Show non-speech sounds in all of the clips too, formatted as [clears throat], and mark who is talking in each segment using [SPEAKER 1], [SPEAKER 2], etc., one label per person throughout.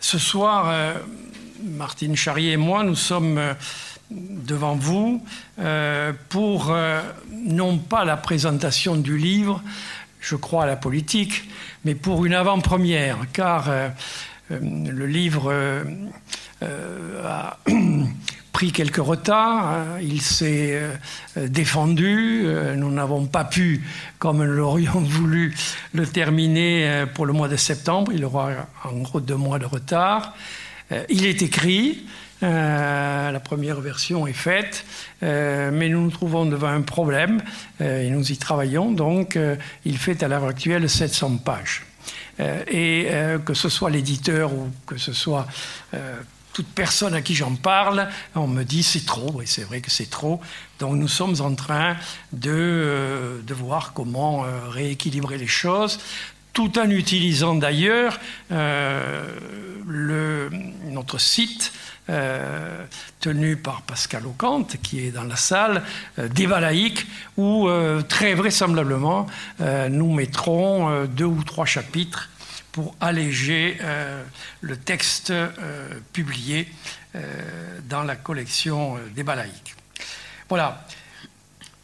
[SPEAKER 1] Ce soir, Martine Charrier et moi, nous sommes devant vous pour non pas la présentation du livre, je crois à la politique, mais pour une avant-première, car le livre a [clears throat] pris quelques retards, hein. il s'est euh, défendu, euh, nous n'avons pas pu, comme nous l'aurions [laughs] voulu, le terminer euh, pour le mois de septembre, il aura en gros deux mois de retard. Il est écrit, la première version est faite, mais nous nous trouvons devant un problème et nous y travaillons. Donc, il fait à l'heure actuelle 700 pages. et que ce soit l'éditeur ou que ce soit toute personne à qui j'en parle, on me dit c'est trop, et c'est vrai que c'est trop. Donc nous sommes en train de, euh, de voir comment euh, rééquilibrer les choses, tout en utilisant d'ailleurs euh, notre site tenu par Pascal Ocante, qui est dans la salle, Balaïques, où très vraisemblablement nous mettrons deux ou trois chapitres pour alléger euh, le texte euh, publié euh, dans la collection des Balaïques. Voilà.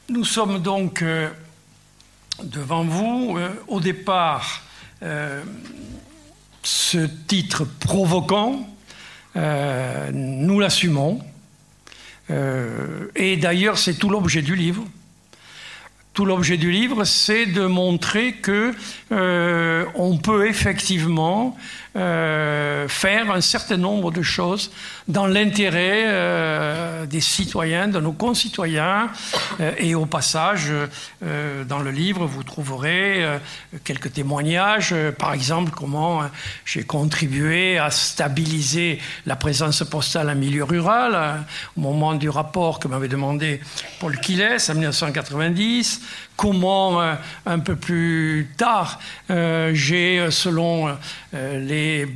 [SPEAKER 1] Nous sommes donc devant vous. au départ, ce titre provoquant, nous l'assumons. et d'ailleurs, c'est tout l'objet du livre. Tout l'objet du livre, c'est de montrer que euh, on peut effectivement euh, faire un certain nombre de choses dans l'intérêt euh, des citoyens, de nos concitoyens. et au passage, dans le livre, vous trouverez quelques témoignages, par exemple comment j'ai contribué à stabiliser la présence postale en milieu rural au moment du rapport que m'avait demandé Paul Quiles en 1990 comment euh, un peu plus tard euh, j'ai, selon euh, les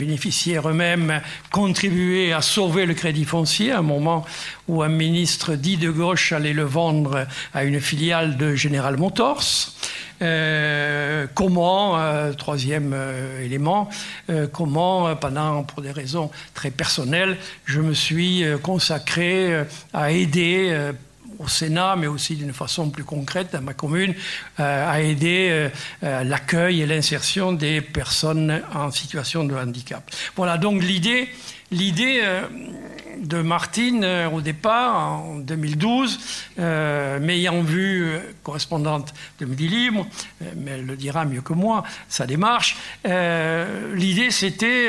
[SPEAKER 1] eux-mêmes, contribué à sauver le crédit foncier à un moment où un ministre dit de gauche allait le vendre à une filiale de General Motors. comment, troisième élément, comment, pendant, pour des raisons très personnelles, je me suis consacré à aider au Sénat, mais aussi d'une façon plus concrète dans ma commune, euh, à aider euh, euh, l'accueil et l'insertion des personnes en situation de handicap. Voilà, donc l'idée, l'idée de Martine au départ, en 2012, m'ayant vu correspondante de Midi Libre, mais elle le dira mieux que moi, sa démarche, l'idée c'était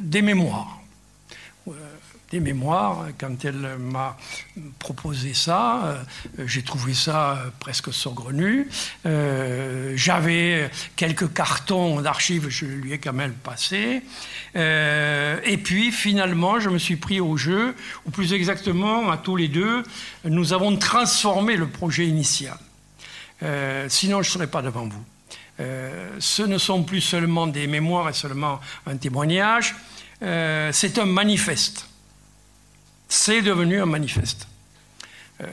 [SPEAKER 1] des mémoires des mémoires. Quand elle m'a proposé ça, euh, j'ai trouvé ça presque saugrenu. Euh, j'avais quelques cartons d'archives, je lui ai quand même passé. Euh, et puis finalement, je me suis pris au jeu, ou plus exactement, à tous les deux, nous avons transformé le projet initial. sinon, je ne serais pas devant vous. ce ne sont plus seulement des mémoires et seulement un témoignage, c'est un manifeste c'est devenu un manifeste. Euh,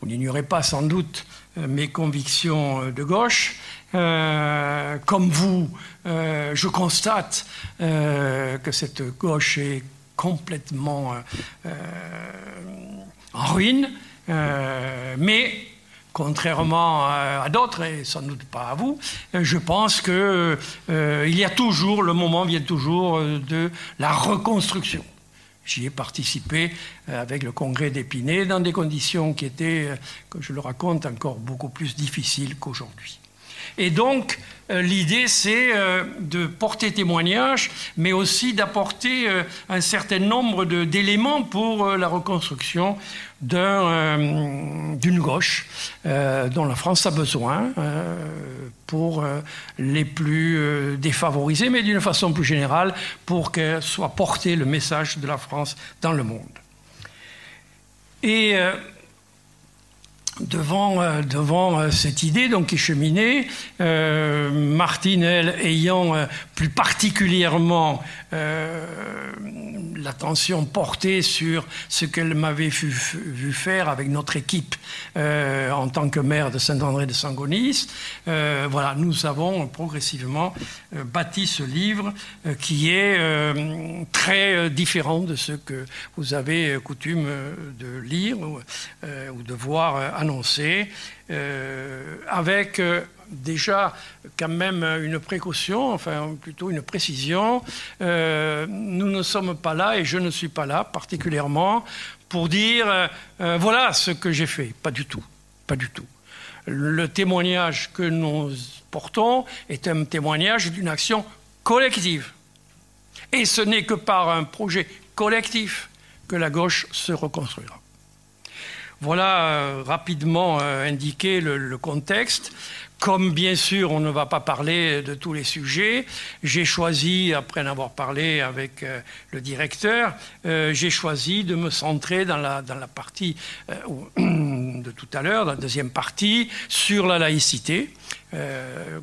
[SPEAKER 1] vous n'ignorez pas sans doute euh, mes convictions euh, de gauche. comme vous, je constate que cette gauche est complètement en ruine, mais contrairement à, d'autres, et sans doute pas à vous, je pense qu'il y a toujours, le moment vient toujours de la reconstruction. J'y ai participé euh, avec le congrès d'Épinay dans des conditions qui étaient, euh, comme je le raconte, encore beaucoup plus difficiles qu'aujourd'hui. Et donc, euh, l'idée, c'est de porter témoignage, mais aussi d'apporter un certain nombre d'éléments pour la reconstruction d'une gauche dont la France a besoin pour les plus défavorisés, mais d'une façon plus générale, pour que soit porté le message de la France dans le monde. Et devant, euh, devant euh, cette idée donc, qui cheminait, euh, Martine, elle, ayant plus particulièrement l'attention portée sur ce qu'elle m'avait vu, faire avec notre équipe en tant que maire de Saint-André de Sangonis, voilà, nous avons progressivement bâti ce livre qui est très différent de ce que vous avez coutume de lire ou, de voir annoncé, euh, avec euh, déjà quand même une précaution, enfin plutôt une précision. Euh, nous ne sommes pas là, et je ne suis pas là particulièrement, pour dire voilà ce que j'ai fait. Pas du tout. Pas du tout. Le témoignage que nous portons est un témoignage d'une action collective. Et ce n'est que par un projet collectif que la gauche se reconstruira. Voilà euh, rapidement euh, indiqué le, contexte. Comme bien sûr, on ne va pas parler de tous les sujets, j'ai choisi, après en avoir parlé avec euh, le directeur, j'ai choisi de me centrer dans la, dans la partie [clears throat] de tout à l'heure, dans la deuxième partie, sur la laïcité,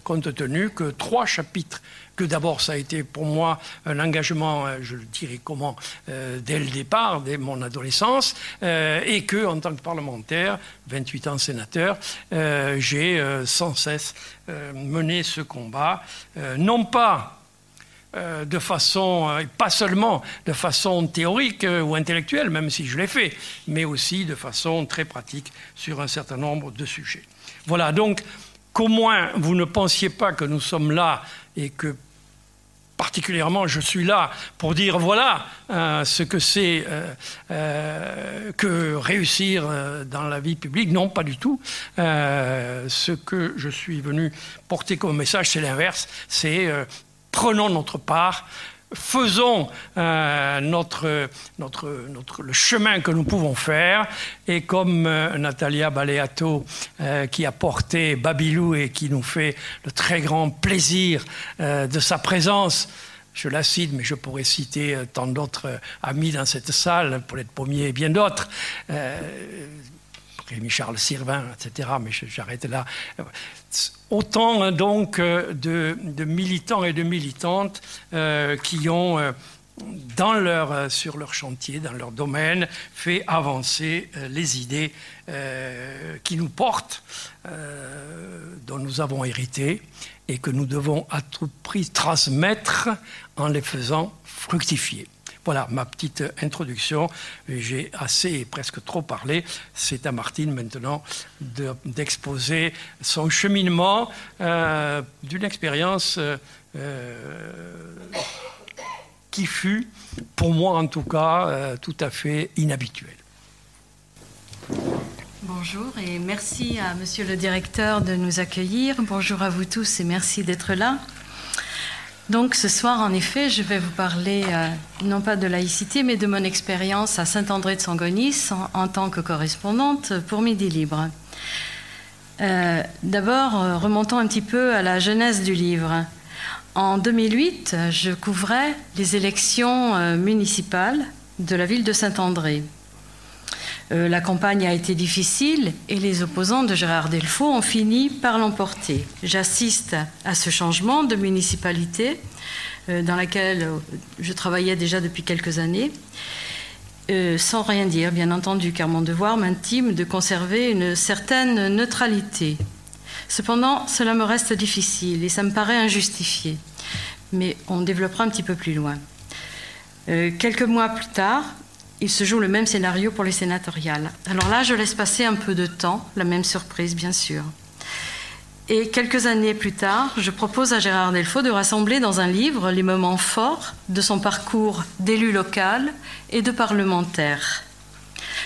[SPEAKER 1] compte tenu que trois chapitres que d'abord ça a été pour moi un engagement, euh, je le dirais comment, euh, dès le départ, dès mon adolescence, euh, et que en tant que parlementaire, 28 ans sénateur, j'ai sans cesse mené ce combat, non pas de façon, pas seulement de façon théorique ou intellectuelle, même si je l'ai fait, mais aussi de façon très pratique sur un certain nombre de sujets. Voilà, donc qu'au moins vous ne pensiez pas que nous sommes là et que particulièrement, je suis là pour dire voilà euh, ce que c'est euh, euh, que réussir dans la vie publique. Non, pas du tout. ce que je suis venu porter comme message, c'est l'inverse. C'est prenons notre part faisons notre, notre, notre, le chemin que nous pouvons faire. Et comme Natalia Baleato, qui a porté Babilou et qui nous fait le très grand plaisir de sa présence, je la cite, mais je pourrais citer tant d'autres amis dans cette salle, Paulette Pommier et bien d'autres. Rémi Charles Sirvin, etc. Mais j'arrête là. Autant hein, donc euh, de, militants et de militantes euh, qui ont, euh, sur leur chantier, dans leur domaine, fait avancer les idées qui nous portent, dont nous avons hérité et que nous devons à tout prix transmettre en les faisant fructifier. Voilà ma petite introduction. J'ai assez et presque trop parlé. C'est à Martine maintenant d'exposer son cheminement euh, d'une expérience euh, qui fut, pour moi en tout cas, euh, tout à fait inhabituelle.
[SPEAKER 2] Bonjour et merci à Monsieur le Directeur de nous accueillir. Bonjour à vous tous et merci d'être là. Donc ce soir, en effet, je vais vous parler euh, non pas de laïcité, mais de mon expérience à Saint-André de Sangonis en, tant que correspondante pour Midi Libre. Euh, d'abord, euh, remontons un petit peu à la genèse du livre. En 2008, je couvrais les élections municipales de la ville de Saint-André. Euh, la campagne a été difficile et les opposants de Gérard Delfaux ont fini par l'emporter. J'assiste à ce changement de municipalité euh, dans laquelle euh, je travaillais déjà depuis quelques années, sans rien dire, bien entendu, car mon devoir m'intime de conserver une certaine neutralité. Cependant, cela me reste difficile et ça me paraît injustifié. Mais on développera un petit peu plus loin. quelques mois plus tard, il se joue le même scénario pour les sénatoriales. Alors là, je laisse passer un peu de temps, la même surprise bien sûr. Et quelques années plus tard, je propose à Gérard Delfaux de rassembler dans un livre les moments forts de son parcours d'élu local et de parlementaire.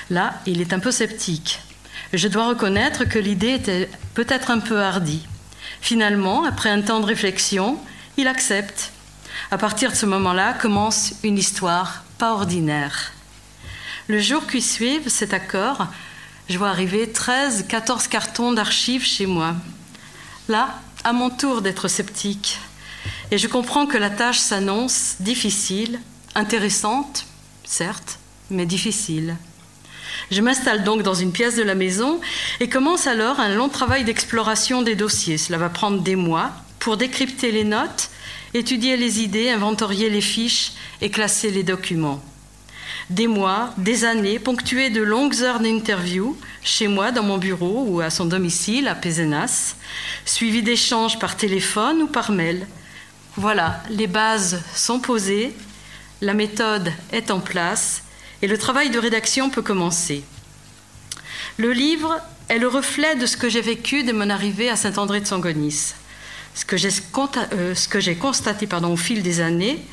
[SPEAKER 2] Là, il est un peu sceptique. Je dois reconnaître que l'idée était peut-être un peu hardie. Finalement, après un temps de réflexion, il accepte. À partir de ce moment-là commence une histoire pas ordinaire. Le jour qui suit cet accord, je vois arriver 13, 14 cartons d'archives chez moi. Là, à mon tour d'être sceptique. Et je comprends que la tâche s'annonce difficile, intéressante, certes, mais difficile. Je m'installe donc dans une pièce de la maison et commence alors un long travail d'exploration des dossiers. Cela va prendre des mois pour décrypter les notes, étudier les idées, inventorier les fiches et classer les documents. Des mois, des années, ponctués de longues heures d'interview, chez moi, dans mon bureau ou à son domicile, à Pézenas, suivis d'échanges par téléphone ou par mail. Voilà, les bases sont posées, la méthode est en place et le travail de rédaction peut commencer. Le livre est le reflet de ce que j'ai vécu de mon arrivée à Saint-André de Sangonis. Ce que j'ai euh, constaté au fil des années,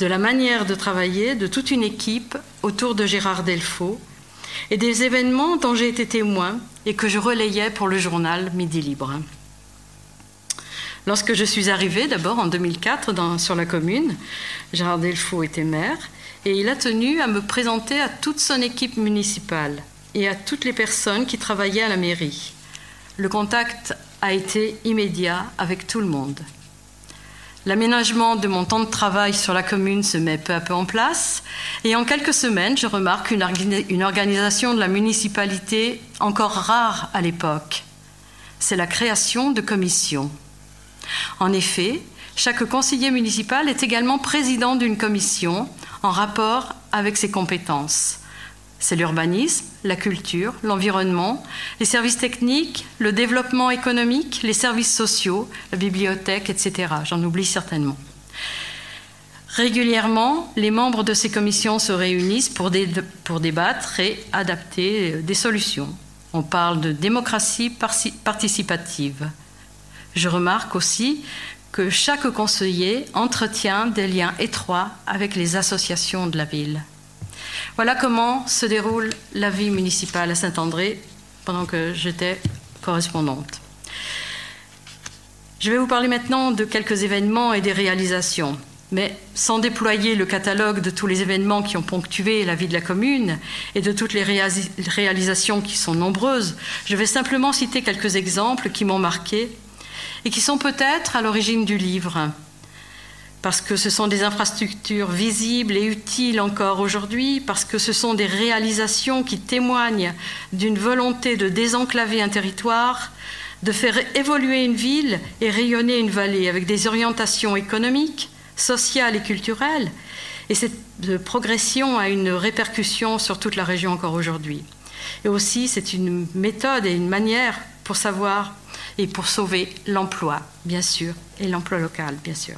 [SPEAKER 2] de la manière de travailler de toute une équipe autour de Gérard Delfaux et des événements dont j'ai été témoin et que je relayais pour le journal Midi Libre. Lorsque je suis arrivée, d'abord en 2004 sur la commune, Gérard Delfaux était maire et il a tenu à me présenter à toute son équipe municipale et à toutes les personnes qui travaillaient à la mairie. Le contact a été immédiat avec tout le monde. L'aménagement de mon temps de travail sur la commune se met peu à peu en place et en quelques semaines, je remarque une, organisation de la municipalité encore rare à l'époque. C'est la création de commissions. En effet, chaque conseiller municipal est également président d'une commission en rapport avec ses compétences. C'est l'urbanisme, la culture, l'environnement, les services techniques, le développement économique, les services sociaux, la bibliothèque, etc. J'en oublie certainement. Régulièrement, les membres de ces commissions se réunissent pour, débattre et adapter euh, des solutions. On parle de démocratie participative. Je remarque aussi que chaque conseiller entretient des liens étroits avec les associations de la ville. Voilà comment se déroule la vie municipale à Saint-André pendant que j'étais correspondante. Je vais vous parler maintenant de quelques événements et des réalisations. Mais sans déployer le catalogue de tous les événements qui ont ponctué la vie de la commune et de toutes les réalisations qui sont nombreuses, je vais simplement citer quelques exemples qui m'ont marqué et qui sont peut-être à l'origine du livre parce que ce sont des infrastructures visibles et utiles encore aujourd'hui, parce que ce sont des réalisations qui témoignent d'une volonté de désenclaver un territoire, de faire évoluer une ville et rayonner une vallée avec des orientations économiques, sociales et culturelles. Et cette progression a une répercussion sur toute la région encore aujourd'hui. Et aussi, c'est une méthode et une manière pour savoir et pour sauver l'emploi, bien sûr, et l'emploi local, bien sûr.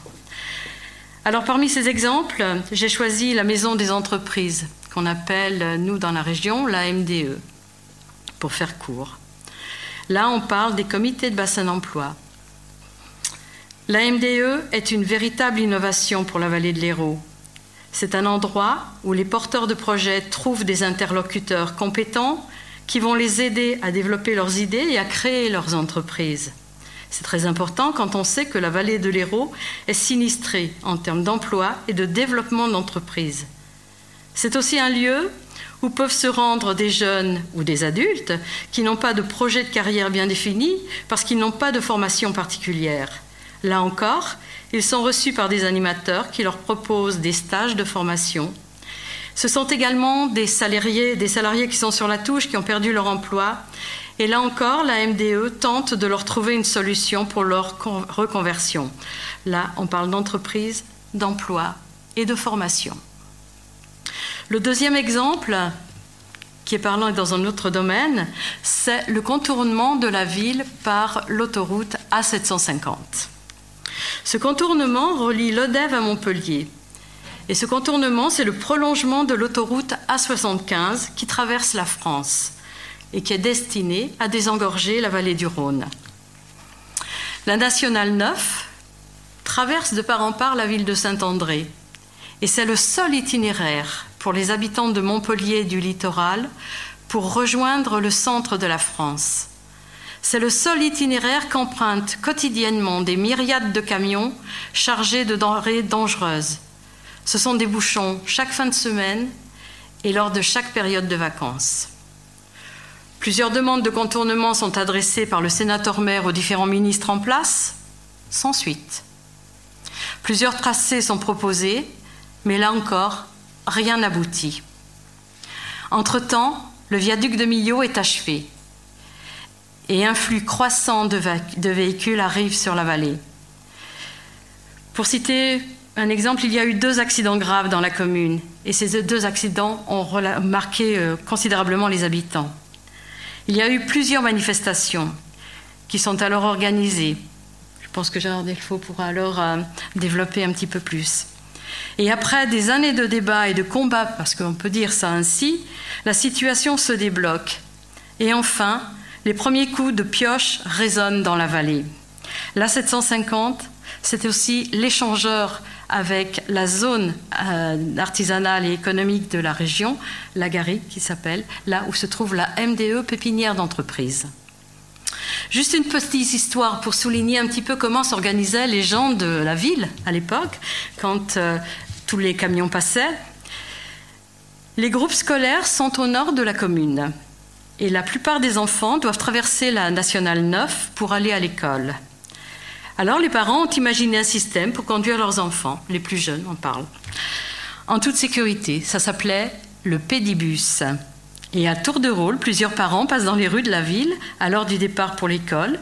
[SPEAKER 2] Alors parmi ces exemples, j'ai choisi la maison des entreprises, qu'on appelle, nous dans la région, la MDE, pour faire court. Là, on parle des comités de bassin d'emploi. La MDE est une véritable innovation pour la vallée de l'Hérault. C'est un endroit où les porteurs de projets trouvent des interlocuteurs compétents qui vont les aider à développer leurs idées et à créer leurs entreprises. C'est très important quand on sait que la vallée de l'Hérault est sinistrée en termes d'emploi et de développement d'entreprises. C'est aussi un lieu où peuvent se rendre des jeunes ou des adultes qui n'ont pas de projet de carrière bien défini parce qu'ils n'ont pas de formation particulière. Là encore, ils sont reçus par des animateurs qui leur proposent des stages de formation. Ce sont également des salariés, des salariés qui sont sur la touche, qui ont perdu leur emploi et là encore, la MDE tente de leur trouver une solution pour leur reconversion. Là, on parle d'entreprise, d'emploi et de formation. Le deuxième exemple, qui est parlant dans un autre domaine, c'est le contournement de la ville par l'autoroute A750. Ce contournement relie l'Odève à Montpellier. Et ce contournement, c'est le prolongement de l'autoroute A75 qui traverse la France et qui est destiné à désengorger la vallée du Rhône. La nationale 9 traverse de part en part la ville de Saint-André et c'est le seul itinéraire pour les habitants de Montpellier du littoral pour rejoindre le centre de la France. C'est le seul itinéraire qu'empruntent quotidiennement des myriades de camions chargés de denrées dangereuses. Ce sont des bouchons chaque fin de semaine et lors de chaque période de vacances. Plusieurs demandes de contournement sont adressées par le sénateur-maire aux différents ministres en place, sans suite. Plusieurs tracés sont proposés, mais là encore, rien n'aboutit. Entre-temps, le viaduc de Millau est achevé et un flux croissant de, véhicules arrive sur la vallée. Pour citer un exemple, il y a eu deux accidents graves dans la commune et ces deux accidents ont marqué euh, considérablement les habitants. Il y a eu plusieurs manifestations qui sont alors organisées. Je pense que Gérard Delfaux pourra alors euh, développer un petit peu plus. Et après des années de débats et de combats, parce qu'on peut dire ça ainsi, la situation se débloque. Et enfin, les premiers coups de pioche résonnent dans la vallée. La 750, c'est aussi l'échangeur avec la zone euh, artisanale et économique de la région, la Gary qui s'appelle, là où se trouve la MDE pépinière d'entreprise. Juste une petite histoire pour souligner un petit peu comment s'organisaient les gens de la ville à l'époque, quand euh, tous les camions passaient. Les groupes scolaires sont au nord de la commune et la plupart des enfants doivent traverser la nationale 9 pour aller à l'école. Alors les parents ont imaginé un système pour conduire leurs enfants, les plus jeunes, on parle, en toute sécurité. Ça s'appelait le pédibus. Et à tour de rôle, plusieurs parents passent dans les rues de la ville à l'heure du départ pour l'école.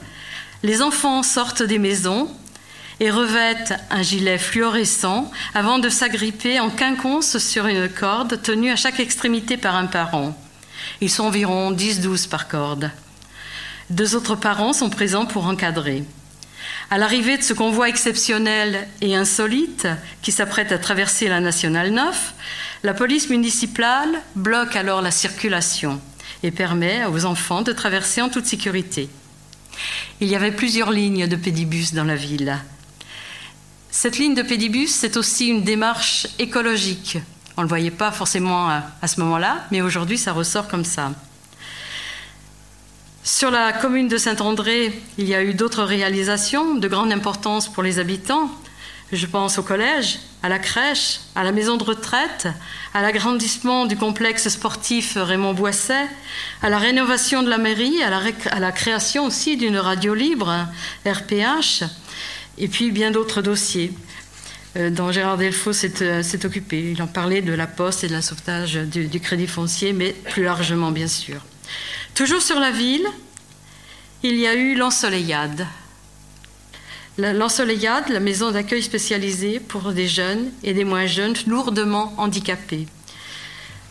[SPEAKER 2] Les enfants sortent des maisons et revêtent un gilet fluorescent avant de s'agripper en quinconce sur une corde tenue à chaque extrémité par un parent. Ils sont environ 10-12 par corde. Deux autres parents sont présents pour encadrer. À l'arrivée de ce convoi exceptionnel et insolite qui s'apprête à traverser la Nationale 9, la police municipale bloque alors la circulation et permet aux enfants de traverser en toute sécurité. Il y avait plusieurs lignes de pédibus dans la ville. Cette ligne de pédibus, c'est aussi une démarche écologique. On ne le voyait pas forcément à, ce moment-là, mais aujourd'hui, ça ressort comme ça. Sur la commune de Saint-André, il y a eu d'autres réalisations de grande importance pour les habitants. Je pense au collège, à la crèche, à la maison de retraite, à l'agrandissement du complexe sportif Raymond Boisset, à la rénovation de la mairie, à la, création aussi d'une radio libre, RPH, et puis bien d'autres dossiers euh, dont Gérard Delfaux euh, s'est occupé. Il en parlait de la poste et de la sauvetage du crédit foncier, mais plus largement, bien sûr. Toujours sur la ville, il y a eu l'ensoleillade, L'Ensoleillade, la maison d'accueil spécialisée pour des jeunes et des moins jeunes lourdement handicapés.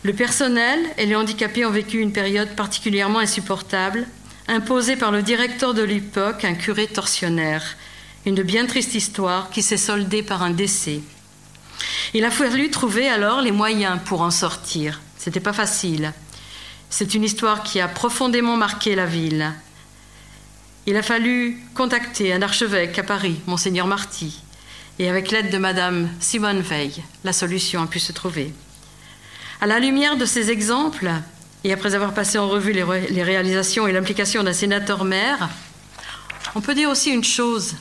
[SPEAKER 2] Le personnel et les handicapés ont vécu une période particulièrement insupportable, imposée par le directeur de l'époque, un curé tortionnaire. Une bien triste histoire qui s'est soldée par un décès. Il a fallu trouver alors les moyens pour en sortir. C'était pas facile. C'est une histoire qui a profondément marqué la ville. Il a fallu contacter un archevêque à Paris, Monseigneur Marty, et avec l'aide de Madame Simone Veil, la solution a pu se trouver. À la lumière de ces exemples, et après avoir passé en revue les, réalisations et l'implication d'un sénateur-maire, on peut dire aussi une chose,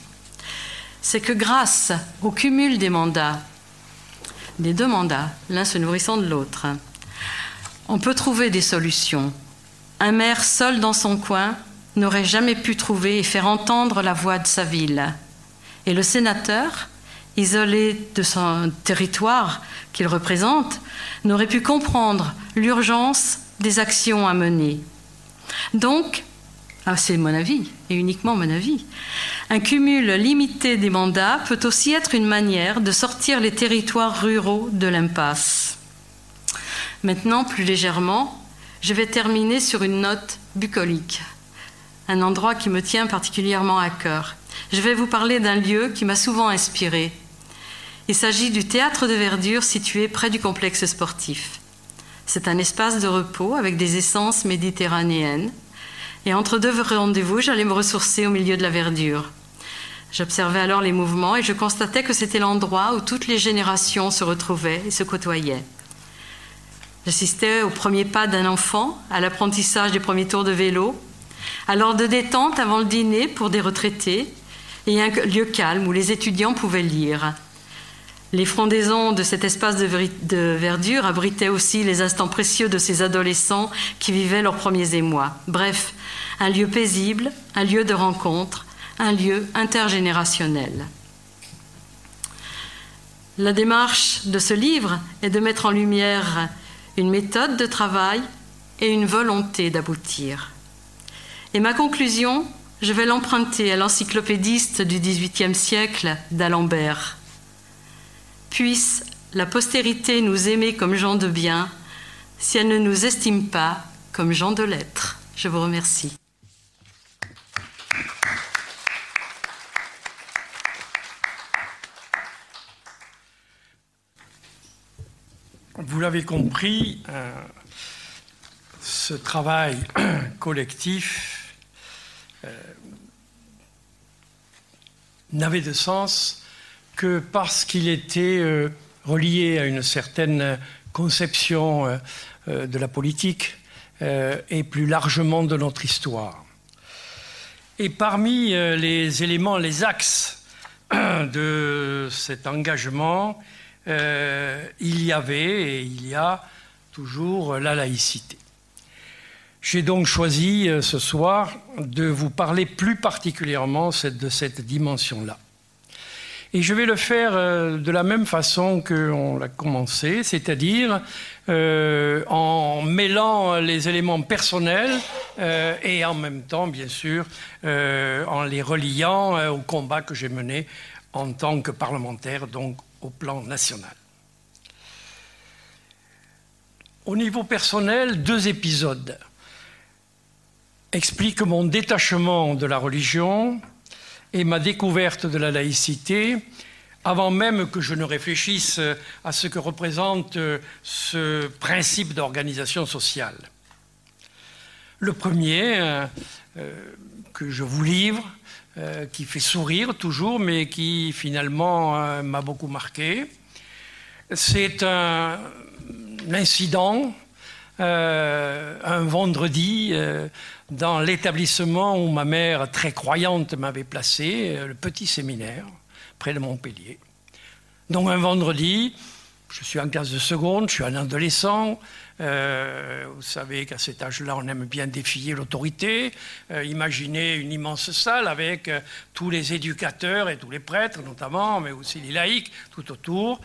[SPEAKER 2] c'est que grâce au cumul des mandats, des deux mandats, l'un se nourrissant de l'autre, on peut trouver des solutions. Un maire seul dans son coin n'aurait jamais pu trouver et faire entendre la voix de sa ville. Et le sénateur, isolé de son territoire qu'il représente, n'aurait pu comprendre l'urgence des actions à mener. Donc, ah, c'est mon avis, et uniquement mon avis, un cumul limité des mandats peut aussi être une manière de sortir les territoires ruraux de l'impasse. Maintenant, plus légèrement, je vais terminer sur une note bucolique un endroit qui me tient particulièrement à cœur. Je vais vous parler d'un lieu qui m'a souvent inspiré. Il s'agit du théâtre de verdure situé près du complexe sportif. C'est un espace de repos avec des essences méditerranéennes. Et entre deux rendez-vous, j'allais me ressourcer au milieu de la verdure. J'observais alors les mouvements et je constatais que c'était l'endroit où toutes les générations se retrouvaient et se côtoyaient. J'assistais au premier pas d'un enfant, à l'apprentissage des premiers tours de vélo, alors de détente avant le dîner pour des retraités et un lieu calme où les étudiants pouvaient lire. Les frondaisons de cet espace de, verdure abritaient aussi les instants précieux de ces adolescents qui vivaient leurs premiers émois. Bref, un lieu paisible, un lieu de rencontre, un lieu intergénérationnel. La démarche de ce livre est de mettre en lumière une méthode de travail et une volonté d'aboutir. Et ma conclusion, je vais l'emprunter à l'encyclopédiste du XVIIIe siècle d'Alembert. Puisse la postérité nous aimer comme gens de bien, si elle ne nous estime pas comme gens de lettres. Je vous remercie.
[SPEAKER 1] Vous l'avez compris, euh, ce travail [clears throat] collectif euh, n'avait de sens que parce qu'il était euh, relié à une certaine conception de la politique et plus largement de notre histoire. Et parmi les éléments, les axes [clears throat] de cet engagement, euh, il y avait et il y a toujours la laïcité. J'ai donc choisi euh, ce soir de vous parler plus particulièrement de cette dimension-là. Et je vais le faire euh, de la même façon qu'on l'a commencé, c'est-à-dire en mêlant les éléments personnels et en même temps, bien sûr, en les reliant au combat que j'ai mené en tant que parlementaire, donc au plan national. Au niveau personnel, deux épisodes expliquent mon détachement de la religion et ma découverte de la laïcité avant même que je ne réfléchisse à ce que représente ce principe d'organisation sociale. Le premier, euh, que je vous livre, euh, qui fait sourire toujours, mais qui finalement euh, m'a beaucoup marqué. C'est un, incident, euh, un vendredi, dans l'établissement où ma mère, très croyante, m'avait placé, le petit séminaire, près de Montpellier. Donc un vendredi, je suis en classe de seconde, je suis un adolescent, euh, vous savez qu'à cet âge-là, on aime bien défier l'autorité. Euh, imaginez une immense salle avec euh, tous les éducateurs et tous les prêtres, notamment, mais aussi les laïcs tout autour.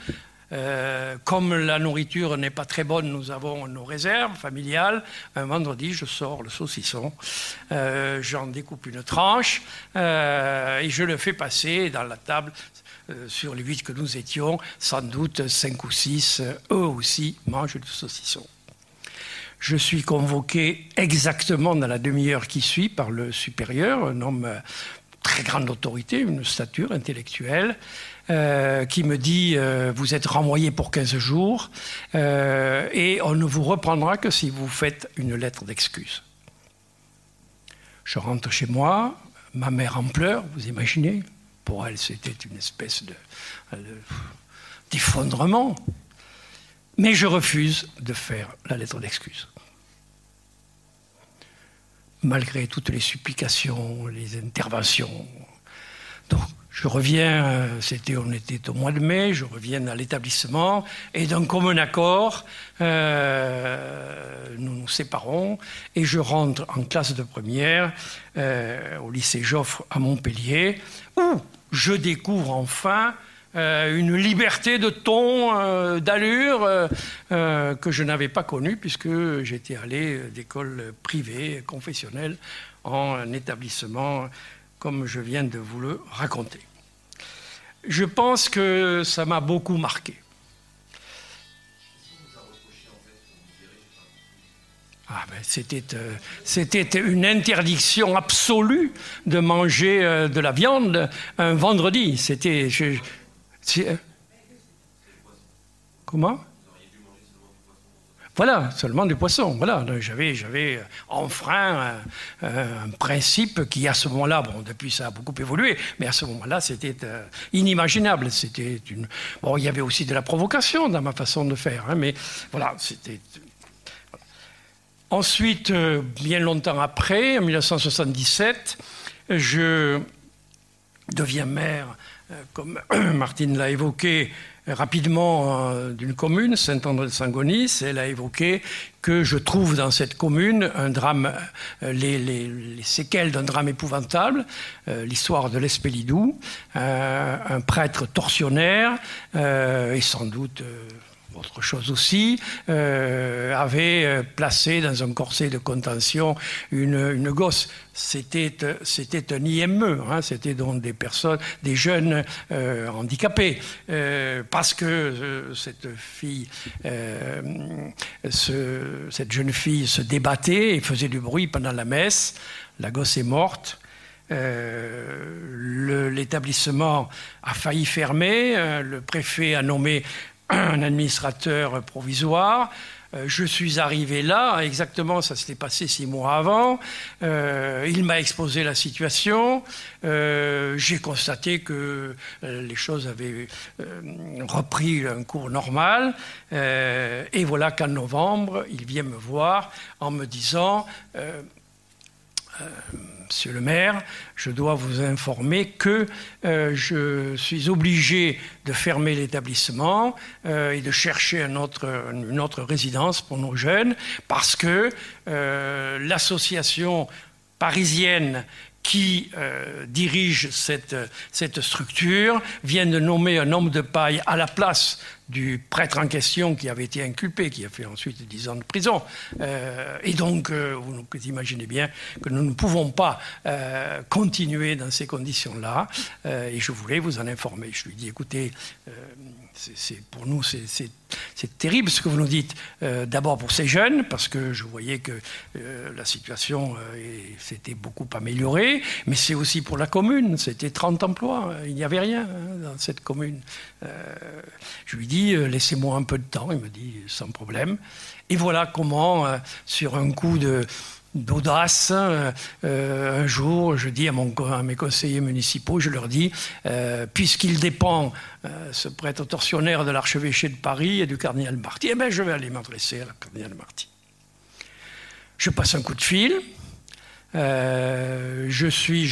[SPEAKER 1] comme la nourriture n'est pas très bonne, nous avons nos réserves familiales. Un vendredi, je sors le saucisson, j'en découpe une tranche et je le fais passer dans la table. Sur les huit que nous étions, sans doute cinq ou six, eux aussi, mangent du saucisson. Je suis convoqué exactement dans la demi-heure qui suit par le supérieur, un homme euh, très grande autorité, une stature intellectuelle, euh, qui me dit euh, Vous êtes renvoyé pour 15 jours et on ne vous reprendra que si vous faites une lettre d'excuse. Je rentre chez moi, ma mère en pleurs, vous imaginez Pour elle, c'était une espèce d'effondrement. Mais je refuse de faire la lettre d'excuse malgré toutes les supplications, les interventions. Donc, je reviens, c'était, on était au mois de mai, je reviens à l'établissement, et d'un commun accord, euh, nous nous séparons, et je rentre en classe de première euh, au lycée Joffre à Montpellier, où je découvre enfin euh, une liberté de ton, euh, d'allure euh, que je n'avais pas connue puisque j'étais allé d'école privée, confessionnelle, en établissement comme je viens de vous le raconter. Je pense que ça m'a beaucoup marqué. Ah ben, c'était, une interdiction absolue de manger de la viande un vendredi. C'était, euh, comment? Voilà, seulement du poisson. Voilà, j'avais, j'avais enfreint un, principe qui, à ce moment-là, bon, depuis ça a beaucoup évolué, mais à ce moment-là, c'était euh, inimaginable. C'était une. Bon, il y avait aussi de la provocation dans ma façon de faire, hein, mais voilà, c'était. Ensuite, euh, bien longtemps après, en 1977, je deviens maire euh, comme [clears throat] Martine l'a évoqué rapidement euh, d'une commune, Saint-André-de-Saint-Gonis, elle a évoqué que je trouve dans cette commune un drame, euh, les, séquelles d'un drame épouvantable, l'histoire de l'Espélidou, un prêtre tortionnaire et sans doute autre chose aussi, euh, avait euh, placé dans un corset de contention une, gosse. C'était, c'était un IME, hein, c'était donc des personnes, des jeunes euh, handicapés, parce que cette fille, cette jeune fille se débattait et faisait du bruit pendant la messe. La gosse est morte. l'établissement a failli fermer. le préfet a nommé un administrateur provisoire. Euh, je suis arrivé là, exactement, ça s'était passé six mois avant. Euh, il m'a exposé la situation. Euh, j'ai constaté que les choses avaient repris un cours normal. et voilà qu'en novembre, il vient me voir en me disant Monsieur le maire, je dois vous informer que euh, je suis obligé de fermer l'établissement euh, et de chercher une autre résidence pour nos jeunes parce que euh, l'association parisienne qui dirige cette, cette, structure vient de nommer un homme de paille à la place du prêtre en question qui avait été inculpé, qui a fait ensuite 10 ans de prison. Euh, et donc, euh, vous imaginez bien que nous ne pouvons pas euh, continuer dans ces conditions-là. et je voulais vous en informer. Je lui dit, écoutez, c'est, pour nous, c'est, terrible ce que vous nous dites. d'abord pour ces jeunes, parce que je voyais que la situation s'était beaucoup améliorée, mais c'est aussi pour la commune. C'était 30 emplois. Il n'y avait rien hein, dans cette commune. je lui dis, euh, laissez-moi un peu de temps. Il me dit, sans problème. Et voilà comment, euh, sur un coup de, d'audace. Euh, un jour, je dis à, mes conseillers municipaux, je leur dis, puisqu'il dépend, ce prêtre torsionnaire de l'archevêché de Paris et du cardinal Marty, eh bien, je vais aller m'adresser à la cardinal Marty. Je passe un coup de fil. je suis,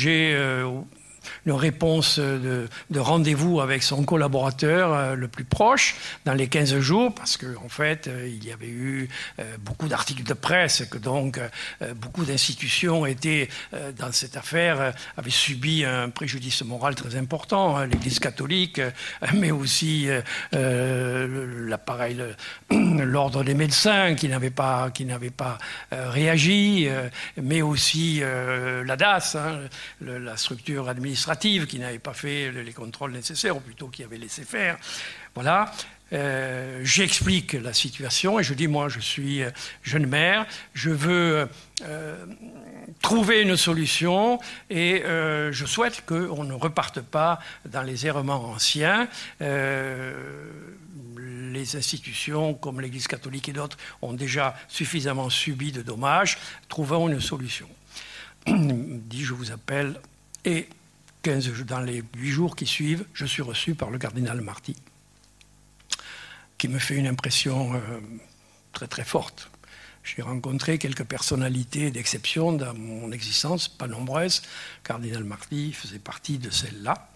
[SPEAKER 1] une réponse de, rendez-vous avec son collaborateur euh, le plus proche dans les 15 jours, parce qu'en en fait, euh, il y avait eu euh, beaucoup d'articles de presse, que donc beaucoup d'institutions étaient, dans cette affaire, avaient subi un préjudice moral très important, hein, l'Église catholique, mais aussi l'appareil, [clears throat] l'ordre des médecins qui n'avait pas, pas réagi, mais aussi la DAS, hein, la structure administrative qui n'avait pas fait les contrôles nécessaires, ou plutôt qui avait laissé faire. Voilà. Euh, j'explique la situation et je dis moi je suis euh, jeune mère, je veux euh, trouver une solution et je souhaite qu'on ne reparte pas dans les errements anciens. les institutions comme l'Église catholique et d'autres ont déjà suffisamment subi de dommages. Trouvons une solution. [clears throat] dit je vous appelle et 15, dans les huit jours qui suivent, je suis reçu par le cardinal Marty, qui me fait une impression euh, très très forte. J'ai rencontré quelques personnalités d'exception dans mon existence, pas nombreuses. Cardinal Marty faisait partie de celles-là.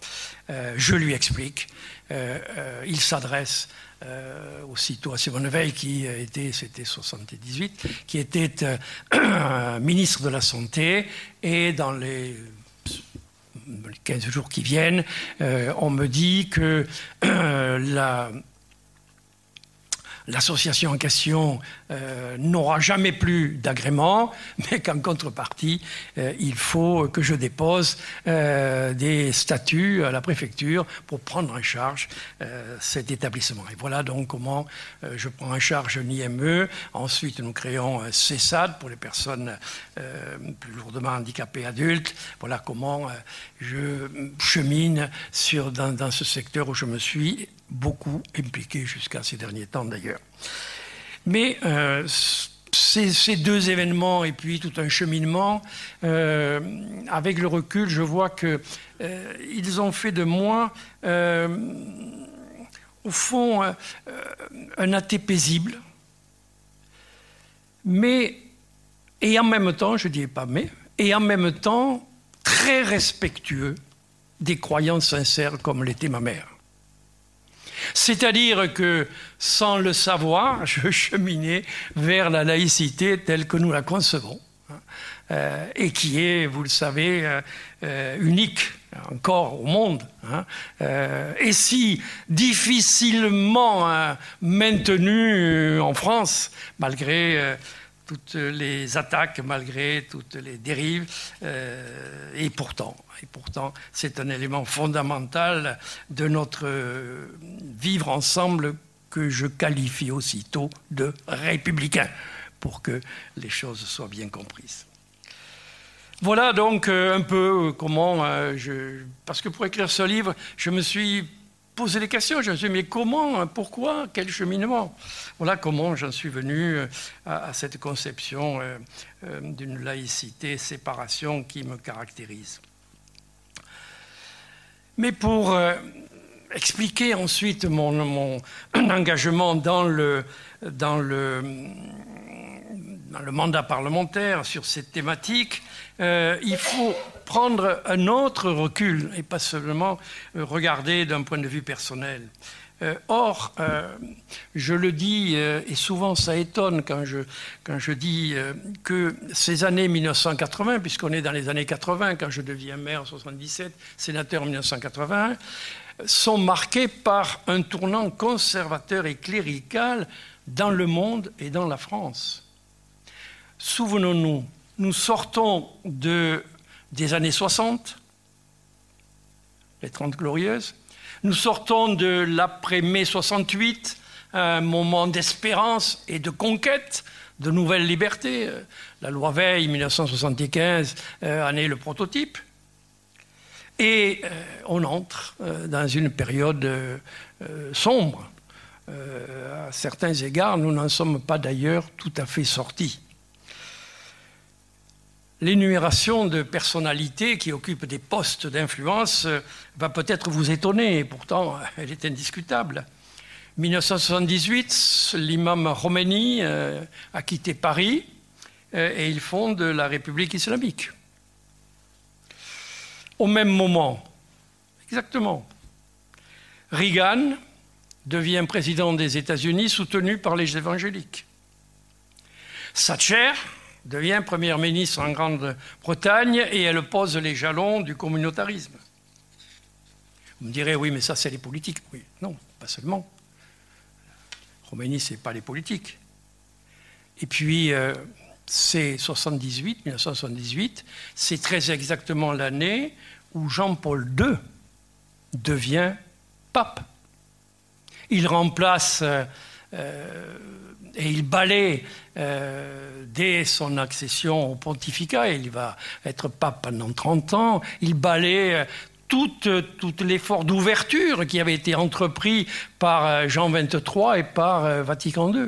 [SPEAKER 1] Euh, je lui explique. Euh, il s'adresse aussitôt à Simone Veil, qui était, c'était 78, qui était [clears throat] ministre de la Santé, et dans les les 15 jours qui viennent, euh, on me dit que [clears throat] euh, la l'association en question euh, n'aura jamais plus d'agrément, [laughs] mais qu'en contrepartie, euh, il faut que je dépose euh, des statuts à la préfecture pour prendre en charge cet établissement. Et voilà donc comment je prends en charge un IME. Ensuite, nous créons un CESAD pour les personnes plus lourdement handicapées adultes. Voilà comment je chemine dans, dans ce secteur où je me suis beaucoup impliqué jusqu'à ces derniers temps d'ailleurs. Mais euh, ces, deux événements et puis tout un cheminement, euh, avec le recul, je vois qu'ils euh, ont fait de moi, au fond, un athée paisible, mais, et en même temps, je ne dis pas mais, et en même temps, très respectueux des croyances sincères comme l'était ma mère. C'est-à-dire que, sans le savoir, [laughs] je cheminais vers la laïcité telle que nous la concevons. et qui est, vous le savez, unique encore au monde, hein. et si difficilement hein, maintenu en France, malgré toutes les attaques, malgré toutes les dérives, et pourtant, et pourtant, c'est un élément fondamental de notre vivre ensemble que je qualifie aussitôt de républicain, pour que les choses soient bien comprises. Voilà donc euh, un peu comment euh, je... Parce que pour écrire ce livre, je me suis posé des questions. Je me suis dit, mais comment, pourquoi, quel cheminement? Voilà comment j'en suis venu euh, à, cette conception d'une laïcité, séparation qui me caractérise. Mais pour expliquer ensuite mon, [clears throat] engagement dans le, dans, le, le, mandat parlementaire sur cette thématique, euh, il faut prendre un autre recul et pas seulement euh, regarder d'un point de vue personnel. Euh, or, je le dis, et souvent ça étonne quand je, dis que ces années 1980, puisqu'on est dans les années 80, quand je deviens maire en 77, sénateur en 1981, sont marqués par un tournant conservateur et clérical dans le monde et dans la France. Souvenons-nous, nous sortons de, des années 60, les 30 glorieuses, nous sortons de l'après-mai 68, un moment d'espérance et de conquête de nouvelles libertés. La loi Veil 1975 en est le prototype. Et euh, on entre euh, dans une période euh, sombre. à certains égards, nous n'en sommes pas d'ailleurs tout à fait sortis. L'énumération de personnalités qui occupent des postes d'influence va peut-être vous étonner, et pourtant elle est indiscutable. 1978, l'imam Khomeini a quitté Paris et il fonde la République islamique au même moment. Exactement. Reagan devient président des États-Unis soutenu par les évangéliques. Thatcher devient première ministre en Grande-Bretagne et elle pose les jalons du communautarisme. Vous me direz, oui, mais ça, c'est les politiques. Oui, non, pas seulement. Roumanie, ce n'est pas les politiques. Et puis, euh, c'est 78, 1978, c'est très exactement l'année où Jean-Paul II devient pape. Il remplace euh, euh, et il balaie euh, dès son accession au pontificat, il va être pape pendant 30 ans, il balaie tout, l'effort d'ouverture qui avait été entrepris par Jean XXIII et par Vatican II.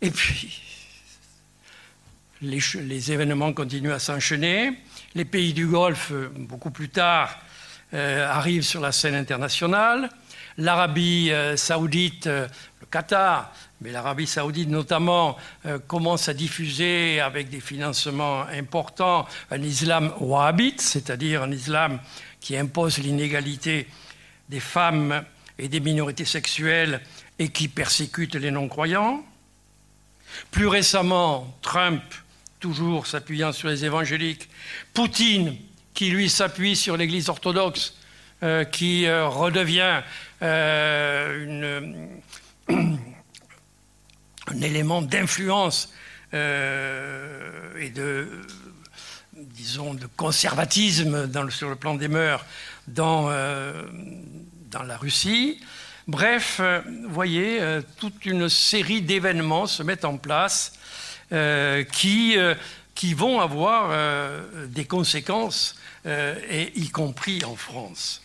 [SPEAKER 1] Et puis, les, événements continuent à s'enchaîner. Les pays du Golfe, beaucoup plus tard, euh, arrivent sur la scène internationale. L'Arabie euh, saoudite, euh, le Qatar, mais l'Arabie saoudite notamment, commence à diffuser avec des financements importants un islam wahhabite, c'est-à-dire un islam qui impose l'inégalité des femmes et des minorités sexuelles et qui persécute les non-croyants. Plus récemment, Trump, toujours s'appuyant sur les évangéliques, Poutine, qui lui s'appuie sur l'Église orthodoxe, euh, qui euh, redevient euh, [clears throat] un élément d'influence et de, disons, de conservatisme sur le plan des mœurs dans, dans la Russie. Bref, euh, vous voyez, euh, toute une série d'événements se mettent en place euh, qui, qui vont avoir des conséquences, y compris en France.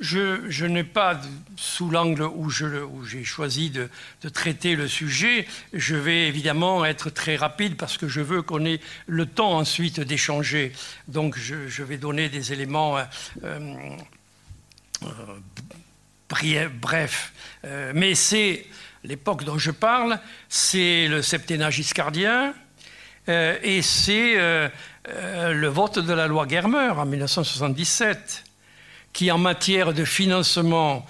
[SPEAKER 1] Je, n'ai pas, sous l'angle où, j'ai choisi de, traiter le sujet, je vais évidemment être très rapide parce que je veux qu'on ait le temps ensuite d'échanger. Donc je, vais donner des éléments euh, euh, brefs. Euh, mais c'est l'époque dont je parle, c'est le septennat giscardien et c'est le vote de la loi Germer en 1977 qui, en matière de financement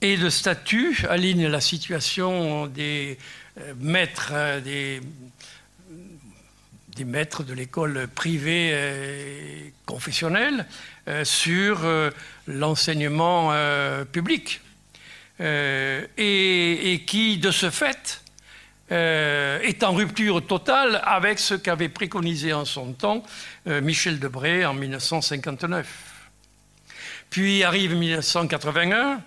[SPEAKER 1] et de statut, aligne la situation des euh, maîtres, euh, des, maîtres de l'école privée et confessionnelle sur l'enseignement public. et, qui, de ce fait, euh, est en rupture totale avec ce qu'avait préconisé en son temps euh, Michel Debré en 1959. Puis arrive 1981.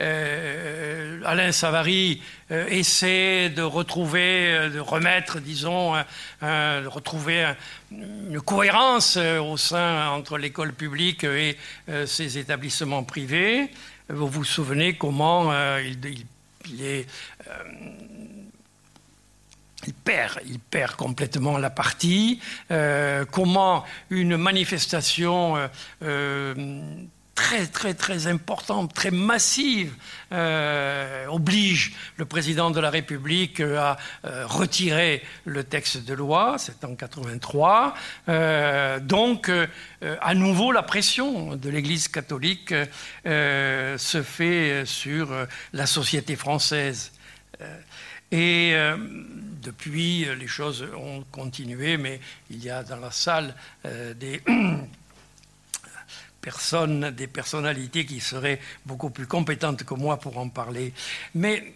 [SPEAKER 1] Euh, Alain Savary essaie de retrouver, de remettre, disons, de retrouver une cohérence au sein entre l'école publique et ses établissements privés. Vous vous souvenez comment il, il, perd, il perd complètement la partie. Euh, comment une manifestation euh, euh, très très très importante, très massive, oblige le président de la République à retirer le texte de loi, c'est en 83. donc, à nouveau, la pression de l'Église catholique se fait sur la société française. Et euh, depuis, les choses ont continué, mais il y a dans la salle euh, des [clears throat] personnes, des personnalités qui seraient beaucoup plus compétentes que moi pour en parler. Mais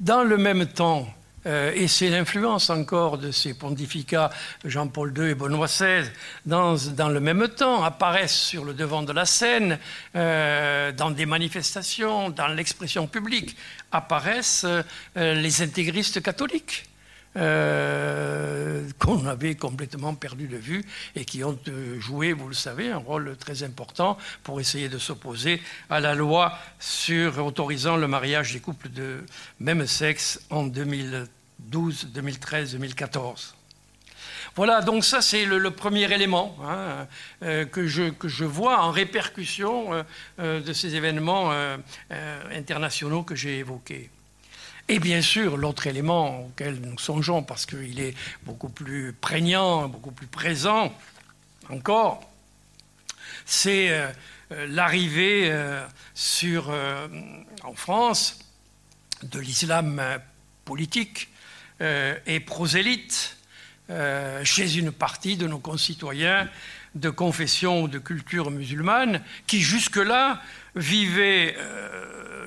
[SPEAKER 1] dans le même temps, euh, et c'est l'influence encore de ces pontificats Jean-Paul II et Benoît XVI, dans, le même temps, apparaissent sur le devant de la scène, euh, dans des manifestations, dans l'expression publique, apparaissent euh, les intégristes catholiques. Euh, qu'on avait complètement perdu de vue et qui ont euh, joué, vous le savez, un rôle très important pour essayer de s'opposer à la loi sur autorisant le mariage des couples de même sexe en 2012, 2013, 2014. Voilà, donc ça c'est le, premier élément hein, euh, que, je, que, je, vois en répercussion de ces événements internationaux que j'ai évoqués. Et bien sûr, l'autre élément auquel nous songeons, parce qu'il est beaucoup plus prégnant, beaucoup plus présent encore, c'est euh, euh, l'arrivée euh, sur, en France de l'islam politique et prosélyte chez une partie de nos concitoyens de confession ou de culture musulmane qui jusque-là vivaient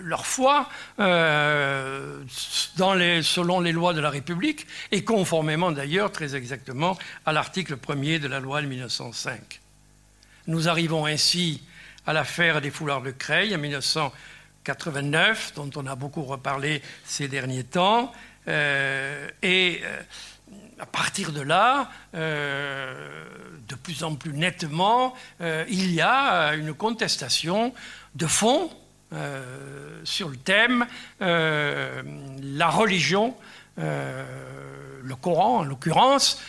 [SPEAKER 1] leur foi euh, selon les lois de la République et conformément d'ailleurs très exactement à l'article 1er de la loi de 1905. Nous arrivons ainsi à l'affaire des foulards de Creil en 1989, dont on a beaucoup reparlé ces derniers temps, euh, et euh, à partir de là, de plus en plus nettement, il y a une contestation de fond euh, sur le thème euh, la religion, euh, le Coran en l'occurrence,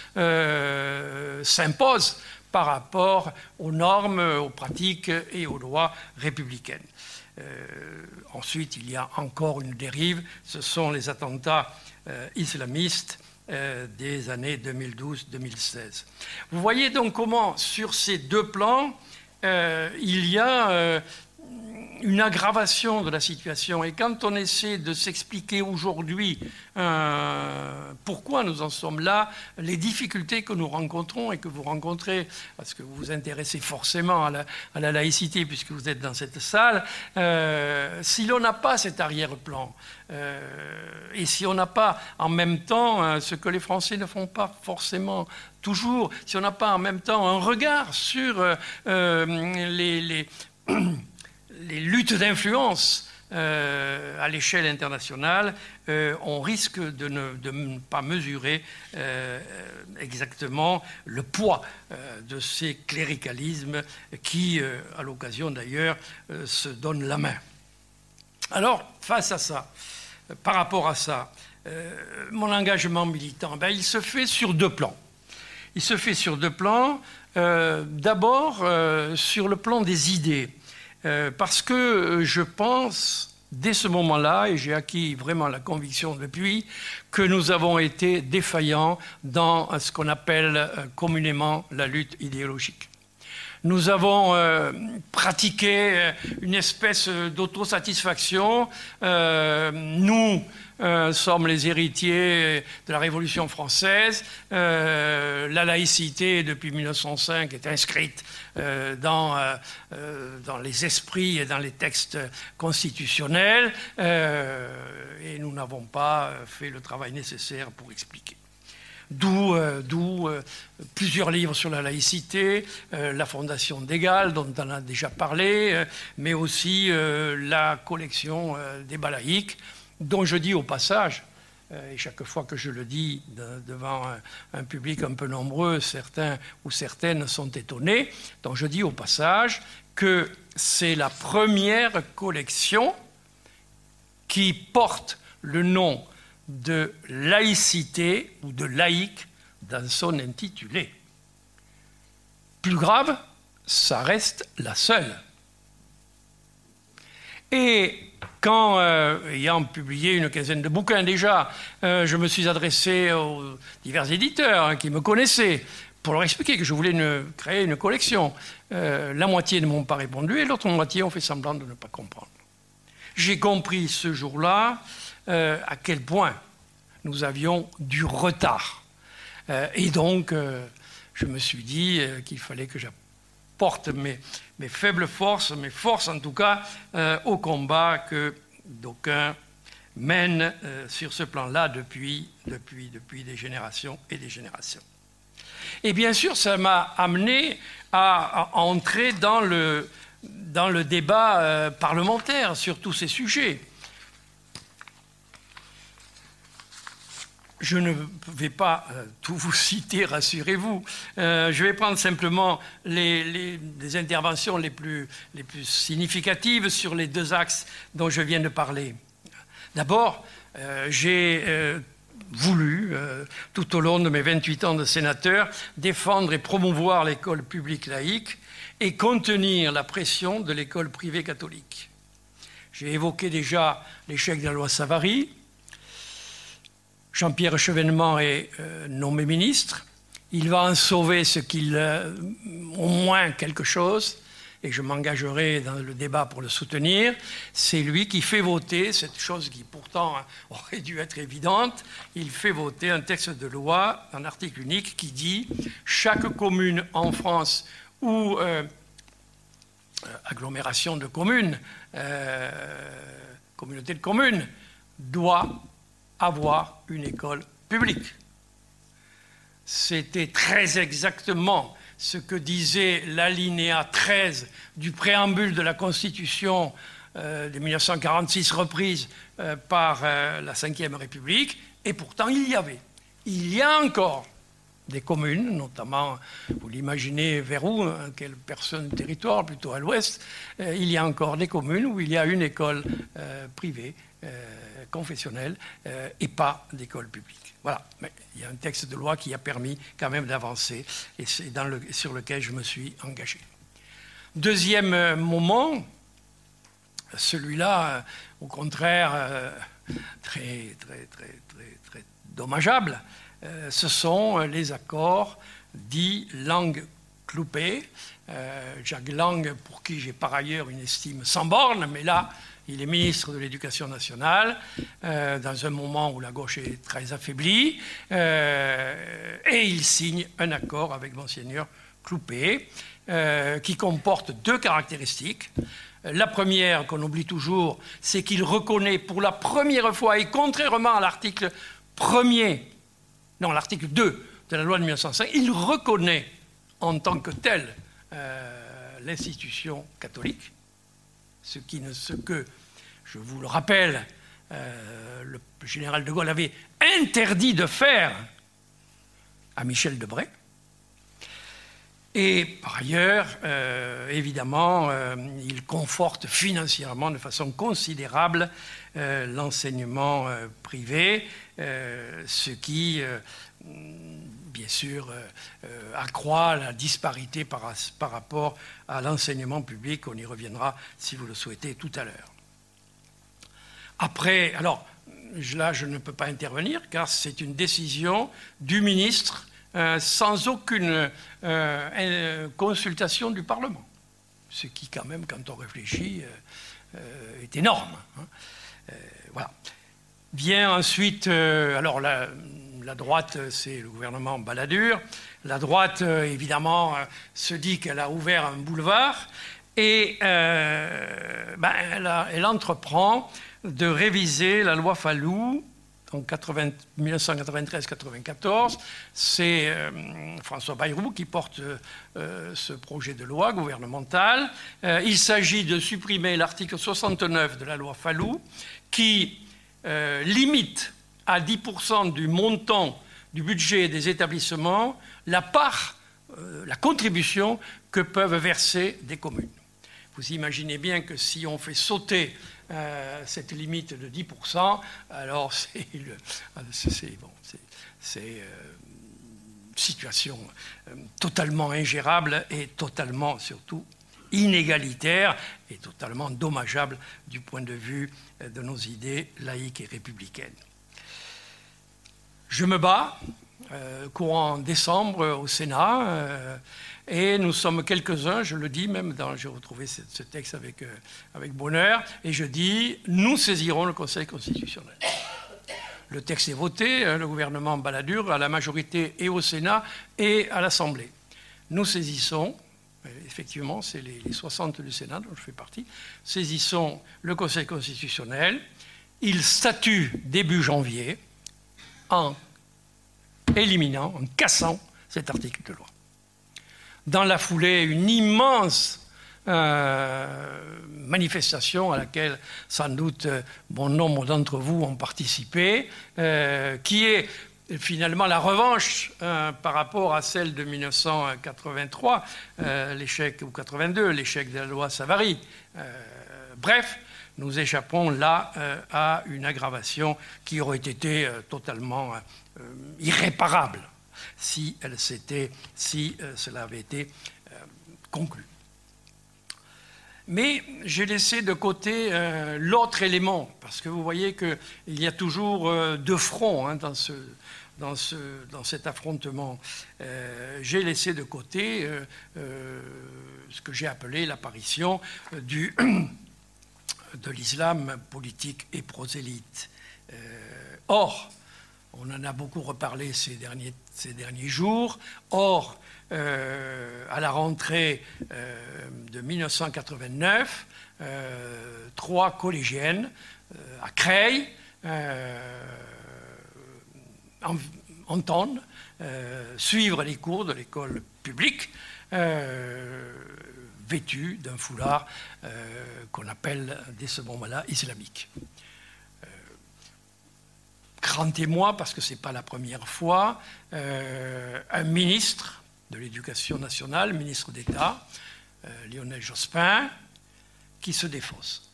[SPEAKER 1] s'impose par rapport aux normes, aux pratiques et aux lois républicaines. ensuite, il y a encore une dérive, ce sont les attentats islamistes des années 2012-2016. Vous voyez donc comment, sur ces deux plans, il y a une aggravation de la situation. Et quand on essaie de s'expliquer aujourd'hui euh, pourquoi nous en sommes là, les difficultés que nous rencontrons et que vous rencontrez, parce que vous vous intéressez forcément à la, laïcité puisque vous êtes dans cette salle, euh, si l'on n'a pas cet arrière-plan, euh, et si on n'a pas en même temps ce que les Français ne font pas forcément toujours, si on n'a pas en même temps un regard sur les, les [clears throat] les luttes d'influence euh, à l'échelle internationale, euh, on risque de ne, pas mesurer euh, exactement le poids de ces cléricalismes qui, à l'occasion d'ailleurs, se donnent la main. Alors, face à ça, par rapport à ça, mon engagement militant, ben, il se fait sur deux plans. Il se fait sur deux plans. D'abord, sur le plan des idées. Euh, parce que euh, je pense, dès ce moment-là, et j'ai acquis vraiment la conviction depuis, que nous avons été défaillants dans ce qu'on appelle euh, communément la lutte idéologique. Nous avons pratiqué une espèce d'autosatisfaction. nous, euh, sommes les héritiers de la Révolution française. Euh, la laïcité, depuis 1905, est inscrite euh, dans, dans les esprits et dans les textes constitutionnels, et nous n'avons pas fait le travail nécessaire pour expliquer. D'où plusieurs livres sur la laïcité, la Fondation d'Égal, dont on a déjà parlé, mais aussi la collection des balaïques, dont je dis au passage, euh, et chaque fois que je le dis devant un, public un peu nombreux, certains ou certaines sont étonnés, dont je dis au passage que c'est la première collection qui porte le nom de laïcité ou de laïque dans son intitulé. Plus grave, ça reste la seule. Et quand, euh, ayant publié une quinzaine de bouquins déjà, euh, je me suis adressé aux divers éditeurs hein, qui me connaissaient pour leur expliquer que je voulais créer une collection, euh, la moitié ne m'ont pas répondu et l'autre moitié ont fait semblant de ne pas comprendre. J'ai compris ce jour-là à quel point nous avions du retard. et donc, je me suis dit qu'il fallait que j'apprenne porte mes, faibles forces, mes forces en tout cas, euh, au combat que d'aucuns mènent euh, sur ce plan-là depuis, depuis, depuis des générations et des générations. Et bien sûr, ça m'a amené à, entrer dans le, dans le débat euh, parlementaire sur tous ces sujets. Je ne vais pas euh, tout vous [laughs] citer, rassurez-vous. Euh, je vais prendre simplement les, interventions les plus, significatives sur les deux axes dont je viens de parler. D'abord, euh, j'ai voulu, tout au long de mes 28 ans de sénateur, défendre et promouvoir l'école publique laïque et contenir la pression de l'école privée catholique. J'ai évoqué déjà l'échec de la loi Savary, Jean-Pierre Chevènement est euh, nommé ministre. Il va en sauver ce qu'il, euh, au moins quelque chose, et je m'engagerai dans le débat pour le soutenir. C'est lui qui fait voter cette chose qui pourtant [laughs] aurait dû être évidente. Il fait voter un texte de loi, un article unique qui dit chaque commune en France ou euh, agglomération de communes, communauté de communes, doit avoir une école publique. C'était très exactement ce que disait l'alinéa 13 du préambule de la Constitution euh, de 1946 reprise euh, par euh, la Ve République, et pourtant il y avait. Il y a encore des communes, notamment, vous l'imaginez vers où, hein, quelle personne territoire, plutôt à l'ouest, il y a encore des communes où il y a une école privée confessionnelle euh, et pas d'école publique. Voilà. Mais il y a un texte de loi qui a permis quand même d'avancer et c'est sur lequel je me suis engagé. Deuxième euh, moment, celui-là, euh, au contraire, très, très, très, très, très dommageable, ce sont les accords dits langue cloupée. Jacques Lang, pour qui j'ai par ailleurs une estime sans borne, mais là, il est ministre de l'Éducation nationale euh, dans un moment où la gauche est très affaiblie, euh, et il signe un accord avec Monseigneur Cloupé euh, qui comporte deux caractéristiques. La première, qu'on oublie toujours, c'est qu'il reconnaît pour la première fois, et contrairement à l'article 1er, non, l'article 2 de la loi de 1905, il reconnaît en tant que tel l'institution catholique ce, qui ne, ce que, je vous le rappelle, euh, le général de Gaulle avait interdit de faire à Michel Debray. Et par ailleurs, euh, évidemment, euh, il conforte financièrement de façon considérable l'enseignement privé, ce qui bien sûr, euh, euh, accroît la disparité par, rapport à l'enseignement public. On y reviendra, si vous le souhaitez, tout à l'heure. Après, alors, là, je ne peux pas intervenir car c'est une décision du ministre sans aucune consultation du Parlement. Ce qui, quand même, quand on réfléchit, est énorme. Hein. voilà. Vient ensuite, alors la, la droite, c'est le gouvernement Balladur. La droite, évidemment, se dit qu'elle a ouvert un boulevard et ben, elle, entreprend de réviser la loi Fallou en 1993-94. C'est euh, François Bayrou qui porte euh, ce projet de loi gouvernemental. Euh, il s'agit de supprimer l'article 69 de la loi Fallou qui limite à 10% du montant du budget des établissements la part, la contribution que peuvent verser des communes. Vous imaginez bien que si on fait sauter euh, cette limite de 10%, alors [laughs] c'est bon, euh, situation euh, totalement ingérable et totalement surtout inégalitaire et totalement dommageable du point de vue de nos idées laïques et républicaines. Je me bats, courant décembre au Sénat, et nous sommes quelques-uns, je le dis même, j'ai retrouvé ce, texte avec, euh, avec bonheur, et je dis, nous saisirons le Conseil constitutionnel. Le texte est voté, hein, le gouvernement Balladur à la majorité et au Sénat et à l'Assemblée. Nous saisissons, euh, effectivement, c'est les, les 60 du Sénat dont je fais partie, saisissons le Conseil constitutionnel. Il statue début janvier en éliminant, en cassant cet article de loi dans la foulée une immense euh, manifestation à laquelle sans doute bon nombre d'entre vous ont participé, euh, qui est finalement la revanche euh, par rapport à celle de 1983, l'échec ou 82, l'échec de la loi Savary. bref, nous échappons là à une aggravation qui aurait été totalement irréparable si, elle si euh, cela avait été euh, conclu. Mais j'ai laissé de côté euh, l'autre élément, parce que vous voyez qu'il y a toujours deux fronts hein, dans, ce, dans, cet affrontement. j'ai laissé de côté ce que j'ai appelé l'apparition du, [clears throat] de l'islam politique et prosélyte. or, on en a beaucoup reparlé ces derniers, ces derniers jours. Or, euh, à la rentrée euh, de 1989, euh, trois collégiennes à Creil entendent suivre les cours de l'école publique vêtues d'un foulard qu'on appelle dès ce moment-là islamique grand témoin, parce que ce n'est pas la première fois, euh, un ministre de l'Éducation nationale, ministre d'État, euh, Lionel Jospin, qui se défausse.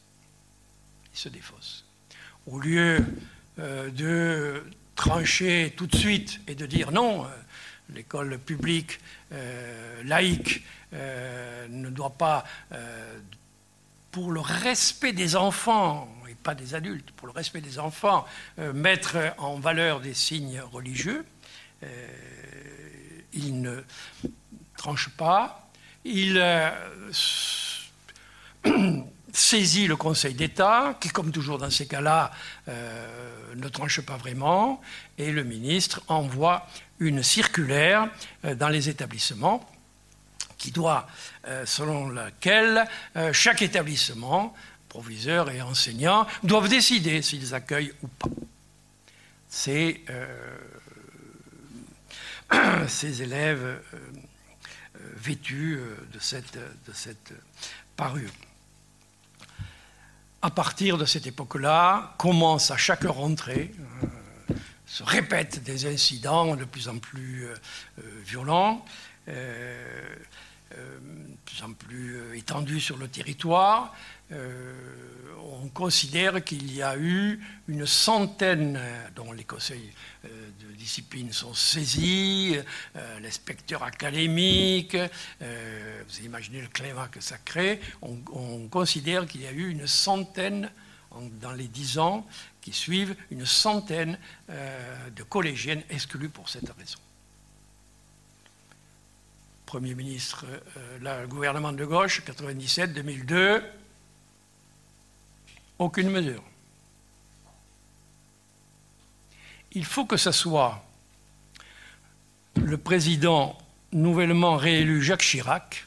[SPEAKER 1] Il se défausse. Au lieu euh, de trancher tout de suite et de dire non, l'école publique laïque ne doit pas, pour le respect des enfants, pas des adultes, pour le respect des enfants, euh, mettre en valeur des signes religieux. Euh, il ne tranche pas. Il [clears throat] euh, saisit le Conseil d'État, qui, comme toujours dans ces cas-là, ne tranche pas vraiment, et le ministre envoie une circulaire dans les établissements qui doit, selon laquelle chaque établissement proviseurs et enseignants doivent décider s'ils accueillent ou pas ces, euh, [coughs] ces élèves euh, euh, vêtus de cette parure. À partir de cette époque-là, commence à chaque rentrée, se répètent des incidents de plus en plus violents, de plus en plus étendus sur le territoire, euh, on considère qu'il y a eu une centaine dont les conseils euh, de discipline sont saisis, euh, l'inspecteur académique, vous imaginez le climat que ça crée, on, considère qu'il y a eu une centaine, dans les dix ans qui suivent, une centaine de collégiennes exclues pour cette raison. Premier ministre, le gouvernement de gauche, 97-2002, aucune mesure. Il faut que ce soit le président nouvellement réélu Jacques Chirac,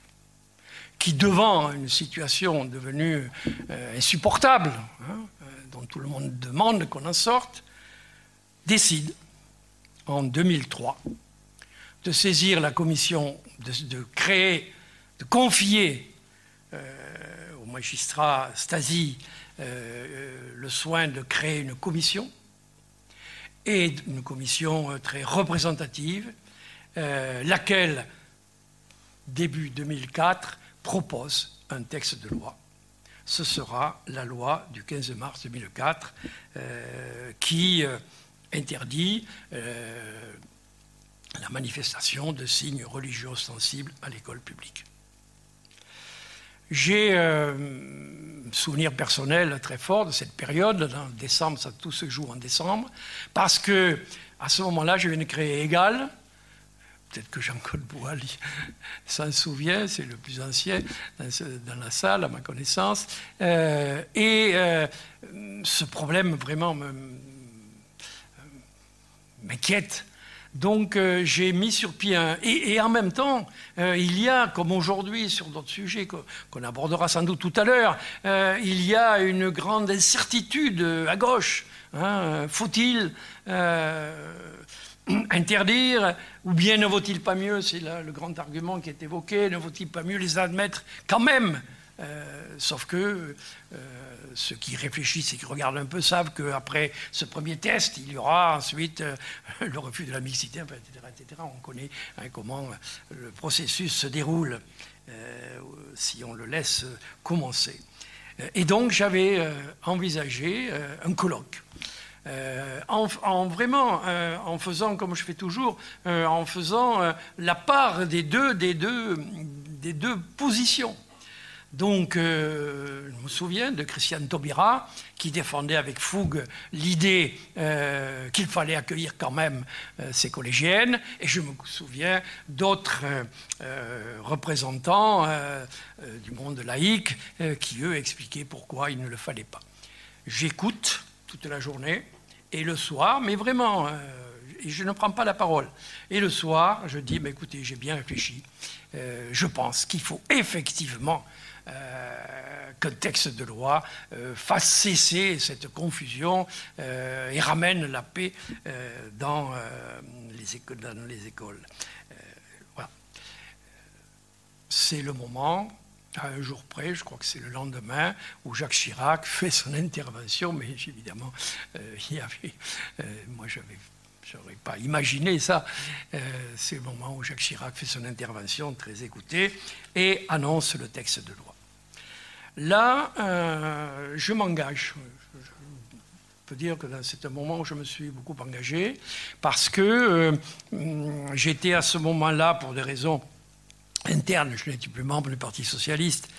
[SPEAKER 1] qui, devant une situation devenue euh, insupportable, hein, euh, dont tout le monde demande qu'on en sorte, décide, en 2003, de saisir la commission, de, créer, de confier euh, au magistrat Stasi le soin de créer une commission, et une commission très représentative, laquelle, début 2004, propose un texte de loi. Ce sera la loi du 15 mars 2004 euh, qui euh, interdit euh, la manifestation de signes religieux ostensibles à l'école publique. J'ai un souvenir personnel très fort de cette période. En décembre, ça tout se joue en décembre, parce que à ce moment-là, je viens de créer Égal, peut-être que Jean-Claude Boal [laughs] s'en souvient, c'est le plus ancien dans, la salle, à ma connaissance. Euh, et euh, ce problème vraiment m'inquiète. Donc euh, j'ai mis sur pied un... Et, en même temps, il y a, comme aujourd'hui sur d'autres sujets qu'on abordera sans doute tout à l'heure, il y a une grande incertitude à gauche. Hein. Faut-il [clears throat] interdire, ou bien ne vaut-il pas mieux, c'est le grand argument qui est évoqué, ne vaut-il pas mieux les admettre quand même euh, sauf que euh, ceux qui réfléchissent et qui regardent un peu savent qu'après ce premier test, il y aura ensuite euh, [laughs] le refus de la mixité, etc., etc. On connaît hein, comment le processus se déroule si on le laisse commencer. Et donc j'avais envisagé un colloque en, vraiment, en faisant, comme je fais toujours, en faisant la part des deux, des deux, des deux positions. Donc, je me souviens de Christiane Taubira, qui défendait avec fougue l'idée qu'il fallait accueillir quand même ces collégiennes, et je me souviens d'autres représentants du monde laïque qui, eux, expliquaient pourquoi il ne le fallait pas. J'écoute toute la journée, et le soir, mais vraiment, euh, je ne prends pas la parole. Et le soir, je dis, écoutez, j'ai bien réfléchi. Euh, je pense qu'il faut effectivement euh, qu'un texte de loi fasse cesser cette confusion et ramène la paix dans, les écoles, voilà. C'est le moment à un jour près, je crois que c'est le lendemain, où Jacques Chirac [laughs] fait son intervention, mais évidemment, euh, euh, moi je n'aurais pas imaginé ça. Euh, c'est le moment où Jacques Chirac fait son intervention, très écouté, et annonce le texte de loi. Là, je m'engage. Je peux dire que c'est un moment où je me suis beaucoup engagé, parce que j'étais à ce moment-là, pour des raisons interne. Je n'étais plus membre du Parti socialiste.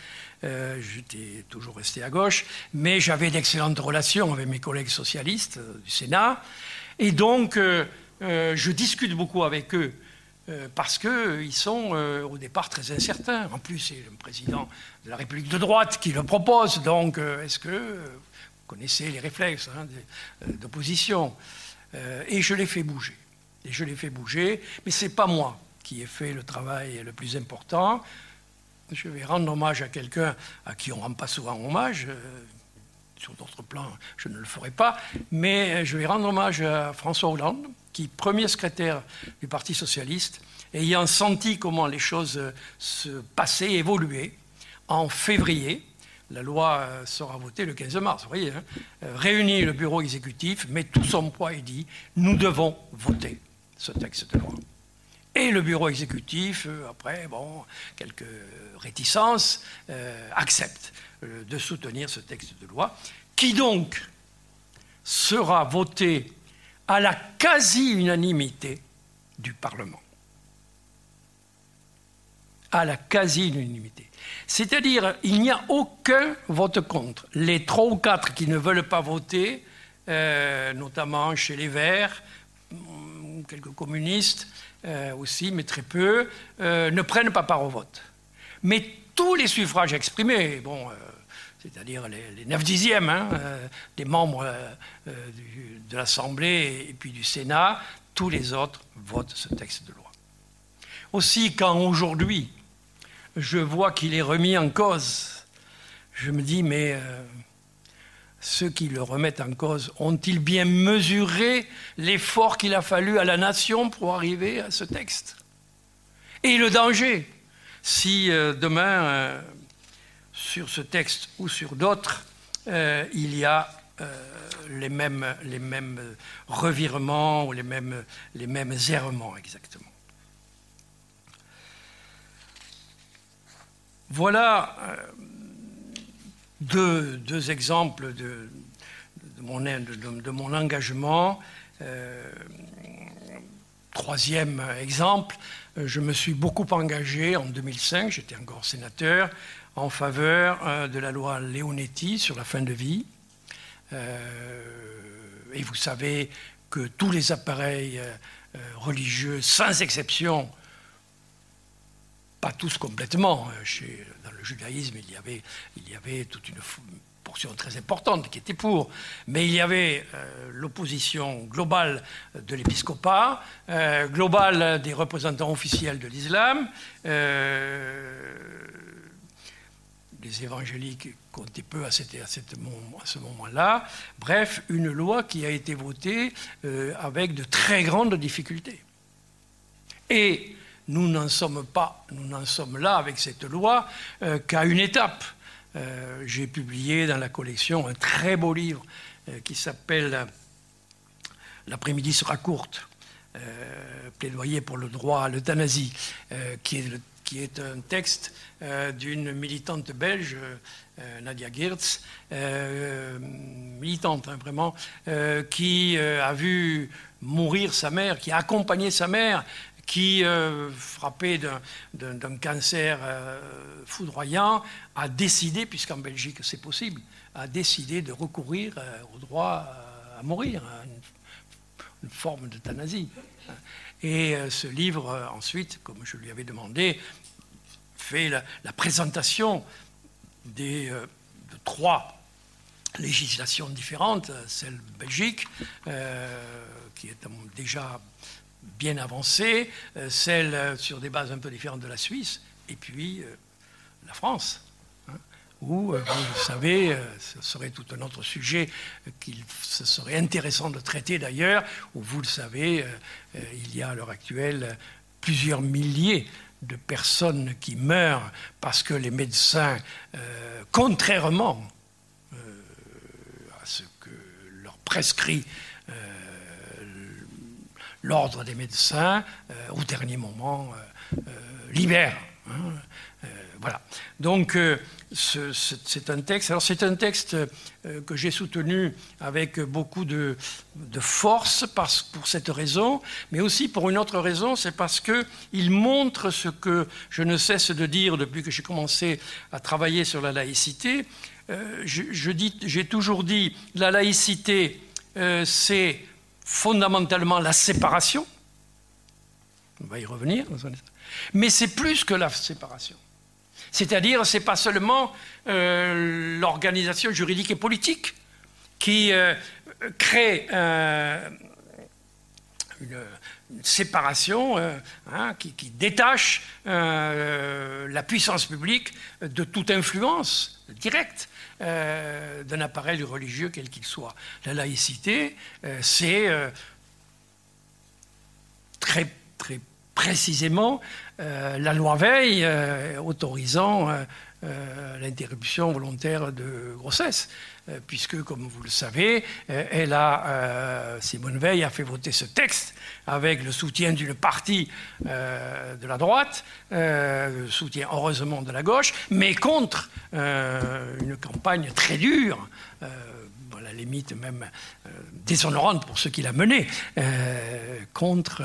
[SPEAKER 1] Euh, j'étais toujours resté à gauche, mais j'avais d'excellentes relations avec mes collègues socialistes euh, du Sénat. Et donc, euh, je discute beaucoup avec eux parce qu'ils sont au départ très incertains. En plus, c'est le président de la République de droite qui le propose. Donc, est-ce que vous connaissez les réflexes hein, d'opposition? Et je les fais bouger. Et je les fais bouger, mais ce n'est pas moi qui ait fait le travail le plus important. Je vais rendre hommage à quelqu'un à qui on ne rend pas souvent hommage. Sur d'autres plans, je ne le ferai pas. Mais je vais rendre hommage à François Hollande, qui, premier secrétaire du Parti socialiste, ayant senti comment les choses se passaient, évoluaient, en février, la loi sera votée le 15 mars, vous voyez, hein, réunit le bureau exécutif, met tout son poids et dit nous devons voter ce texte de loi. Et le bureau exécutif, euh, après, bon, quelques réticences, euh, accepte euh, de soutenir ce texte de loi, qui donc sera voté à la quasi-unanimité du Parlement. À la quasi-unanimité. C'est-à-dire, il n'y a aucun vote contre. Les trois ou quatre qui ne veulent pas voter, notamment chez les Verts, quelques communistes, aussi, mais très peu, ne prennent pas part au vote. Mais tous les suffrages exprimés, bon, c'est-à-dire les, 9 dixièmes hein, des membres de l'Assemblée et puis du Sénat, tous les autres votent ce texte de loi. Aussi, quand aujourd'hui, je vois qu'il est remis en cause, je me dis, mais euh, ceux qui le remettent en cause ont-ils bien mesuré l'effort qu'il a fallu à la nation pour arriver à ce texte? Et le danger, si euh, demain, euh, sur ce texte ou sur d'autres, il y a les, mêmes, les mêmes revirements ou les mêmes, les mêmes errements exactement. Voilà euh, deux, exemples de, mon, engagement. Euh, troisième exemple, euh, je me suis beaucoup engagé en 2005, j'étais encore sénateur, en faveur de la loi Leonetti sur la fin de vie. et vous savez que tous les appareils religieux, sans exception, tous complètement. Euh, chez, dans le judaïsme, il y, avait, il y avait toute une portion très importante qui était pour, mais il y avait euh, l'opposition globale de l'épiscopat, euh, globale des représentants officiels de l'islam, les évangéliques comptaient peu à, cette, à, cette, à ce moment-là. Bref, une loi qui a été votée avec de très grandes difficultés. Et nous n'en sommes pas, nous n'en sommes là avec cette loi euh, qu'à une étape. Euh, j'ai publié dans la collection un très beau livre euh, qui s'appelle L'après-midi sera courte, plaidoyer pour le droit à l'euthanasie, qui est, un texte d'une militante belge, Nadia Geertz, militante hein, vraiment, qui a vu mourir sa mère, qui a accompagné sa mère qui, euh, frappé d'un cancer euh, foudroyant, a décidé, puisqu'en Belgique c'est possible, a décidé de recourir euh, au droit à mourir, à une, forme d'euthanasie. Et ce livre, ensuite, comme je lui avais demandé, fait la, présentation des, de trois législations différentes, celle Belgique, qui est déjà bien avancée, euh, celle euh, sur des bases un peu différentes de la Suisse, et puis euh, la France, hein, où, vous le savez, ce serait tout un autre sujet qu'il serait intéressant de traiter d'ailleurs, où, vous le savez, il y a à l'heure actuelle plusieurs milliers de personnes qui meurent parce que les médecins, contrairement à ce que leur prescrit l'ordre des médecins, euh, au dernier moment, euh, euh, libère. Hein, voilà. Donc, c'est un texte. Alors, c'est un texte que j'ai soutenu avec beaucoup de, force parce, pour cette raison, mais aussi pour une autre raison, c'est parce qu'il montre ce que je ne cesse de dire depuis que j'ai commencé à travailler sur la laïcité. j'ai toujours dit, la laïcité, c'est fondamentalement la séparation. On va y revenir. Mais c'est plus que la séparation. C'est-à-dire, ce n'est pas seulement euh, l'organisation juridique et politique qui euh, crée euh, une, séparation hein, qui, détache la puissance publique de toute influence directe. Euh, d'un appareil religieux quel qu'il soit. La laïcité, euh, c'est euh, très, très précisément la loi Veil autorisant l'interruption volontaire de grossesse. Euh, puisque, comme vous le savez, euh, elle euh, Simone Veil a fait voter ce texte avec le soutien d'une partie de la droite, le soutien heureusement de la gauche, mais contre une campagne très dure à la limite même déshonorante pour ceux qui l'a mené, contre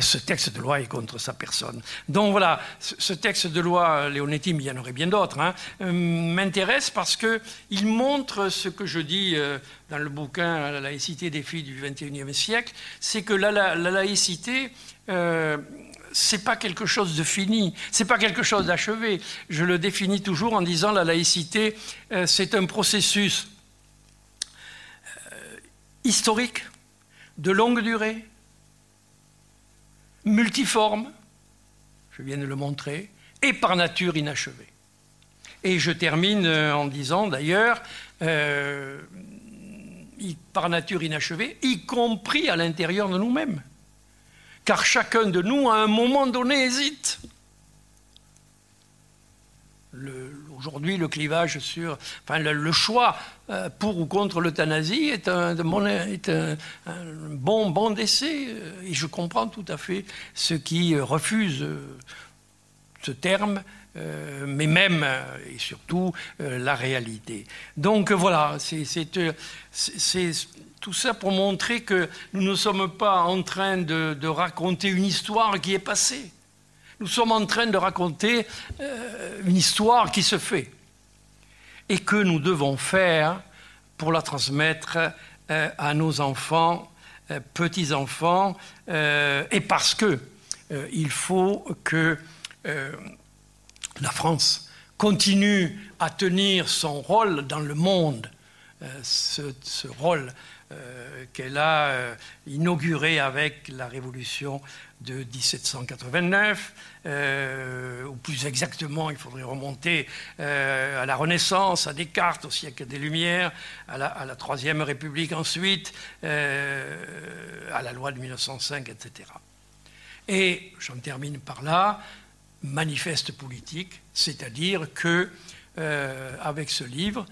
[SPEAKER 1] ce texte de loi et contre sa personne. Donc voilà, ce texte de loi, Léonetti, mais il y en aurait bien d'autres, hein, m'intéresse parce qu'il montre ce que je dis dans le bouquin La laïcité des filles du XXIe siècle, c'est que la, la, la laïcité c'est pas quelque chose de fini, c'est pas quelque chose d'achevé. Je le définis toujours en disant la laïcité, euh, c'est un processus euh, historique, de longue durée, multiforme, je viens de le montrer, et par nature inachevé. Et je termine euh, en disant d'ailleurs, par nature inachevé, y compris à l'intérieur de nous-mêmes car chacun de nous, à un moment donné, hésite. Aujourd'hui, le clivage sur. Enfin, le, choix euh, pour ou contre l'euthanasie est, un, bon bon d'essai. Et je comprends tout à fait ceux qui refusent euh, ce terme, euh, mais même et surtout la réalité. Donc voilà, c'est tout ça pour montrer que nous ne sommes pas en train de, raconter une histoire qui est passée. Nous sommes en train de raconter euh, une histoire qui se fait et que nous devons faire pour la transmettre euh, à nos enfants, euh, petits-enfants, et parce que il faut que la France continue à tenir son rôle dans le monde, ce, rôle qu'elle a euh, inauguré avec la révolution de 1789, euh, ou plus exactement, il faudrait remonter à la Renaissance, à Descartes, au siècle des Lumières, à la, Troisième République ensuite, à la loi de 1905, etc. Et j'en termine par là, manifeste politique, c'est-à-dire que avec ce livre,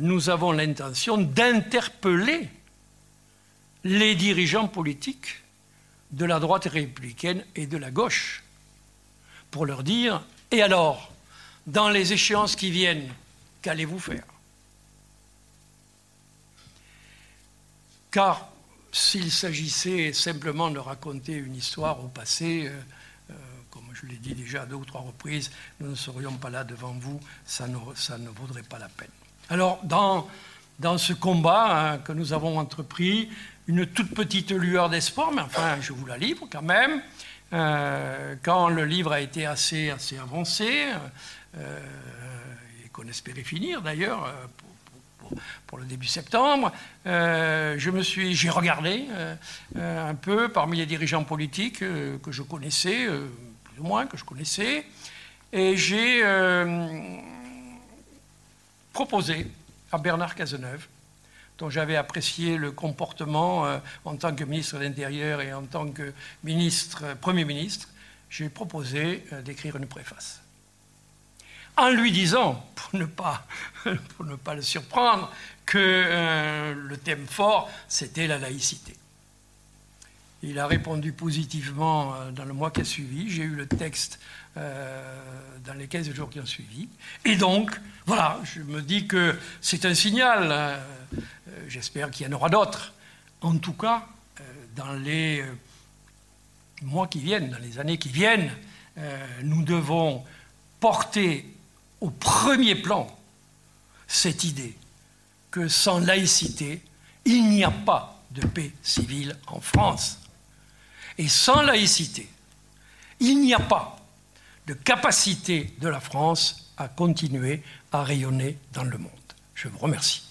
[SPEAKER 1] nous avons l'intention d'interpeller les dirigeants politiques de la droite républicaine et de la gauche pour leur dire Et alors, dans les échéances qui viennent, qu'allez-vous faire? Car s'il s'agissait simplement de raconter une histoire au passé, euh, euh, comme je l'ai dit déjà deux ou trois reprises, nous ne serions pas là devant vous, ça ne, ça ne vaudrait pas la peine. Alors, dans, dans ce combat hein, que nous avons entrepris, une toute petite lueur d'espoir, mais enfin, je vous la livre quand même. Euh, quand le livre a été assez, assez avancé, euh, et qu'on espérait finir d'ailleurs euh, pour, le début septembre, j'ai regardé un peu parmi les dirigeants politiques que je connaissais, plus ou moins que je connaissais, et j'ai proposé à Bernard Cazeneuve dont j'avais apprécié le comportement euh, en tant que ministre de l'Intérieur et en tant que ministre, euh, Premier ministre, j'ai proposé euh, d'écrire une préface. En lui disant, pour ne pas, [laughs] pour ne pas le surprendre, que le thème fort, c'était la laïcité. Il a répondu positivement dans le mois qui a suivi. J'ai eu le texte dans les 15 jours qui ont suivi. Et donc, voilà, je me dis que c'est un signal. Euh, j'espère qu'il y en aura d'autres. En tout cas, euh, dans les euh, mois qui viennent, dans les années qui viennent, nous devons porter au premier plan cette idée que sans laïcité, il n'y a pas de paix civile en France. Et sans laïcité, il n'y a pas de capacité de la France à continuer à rayonner dans le monde. Je vous remercie.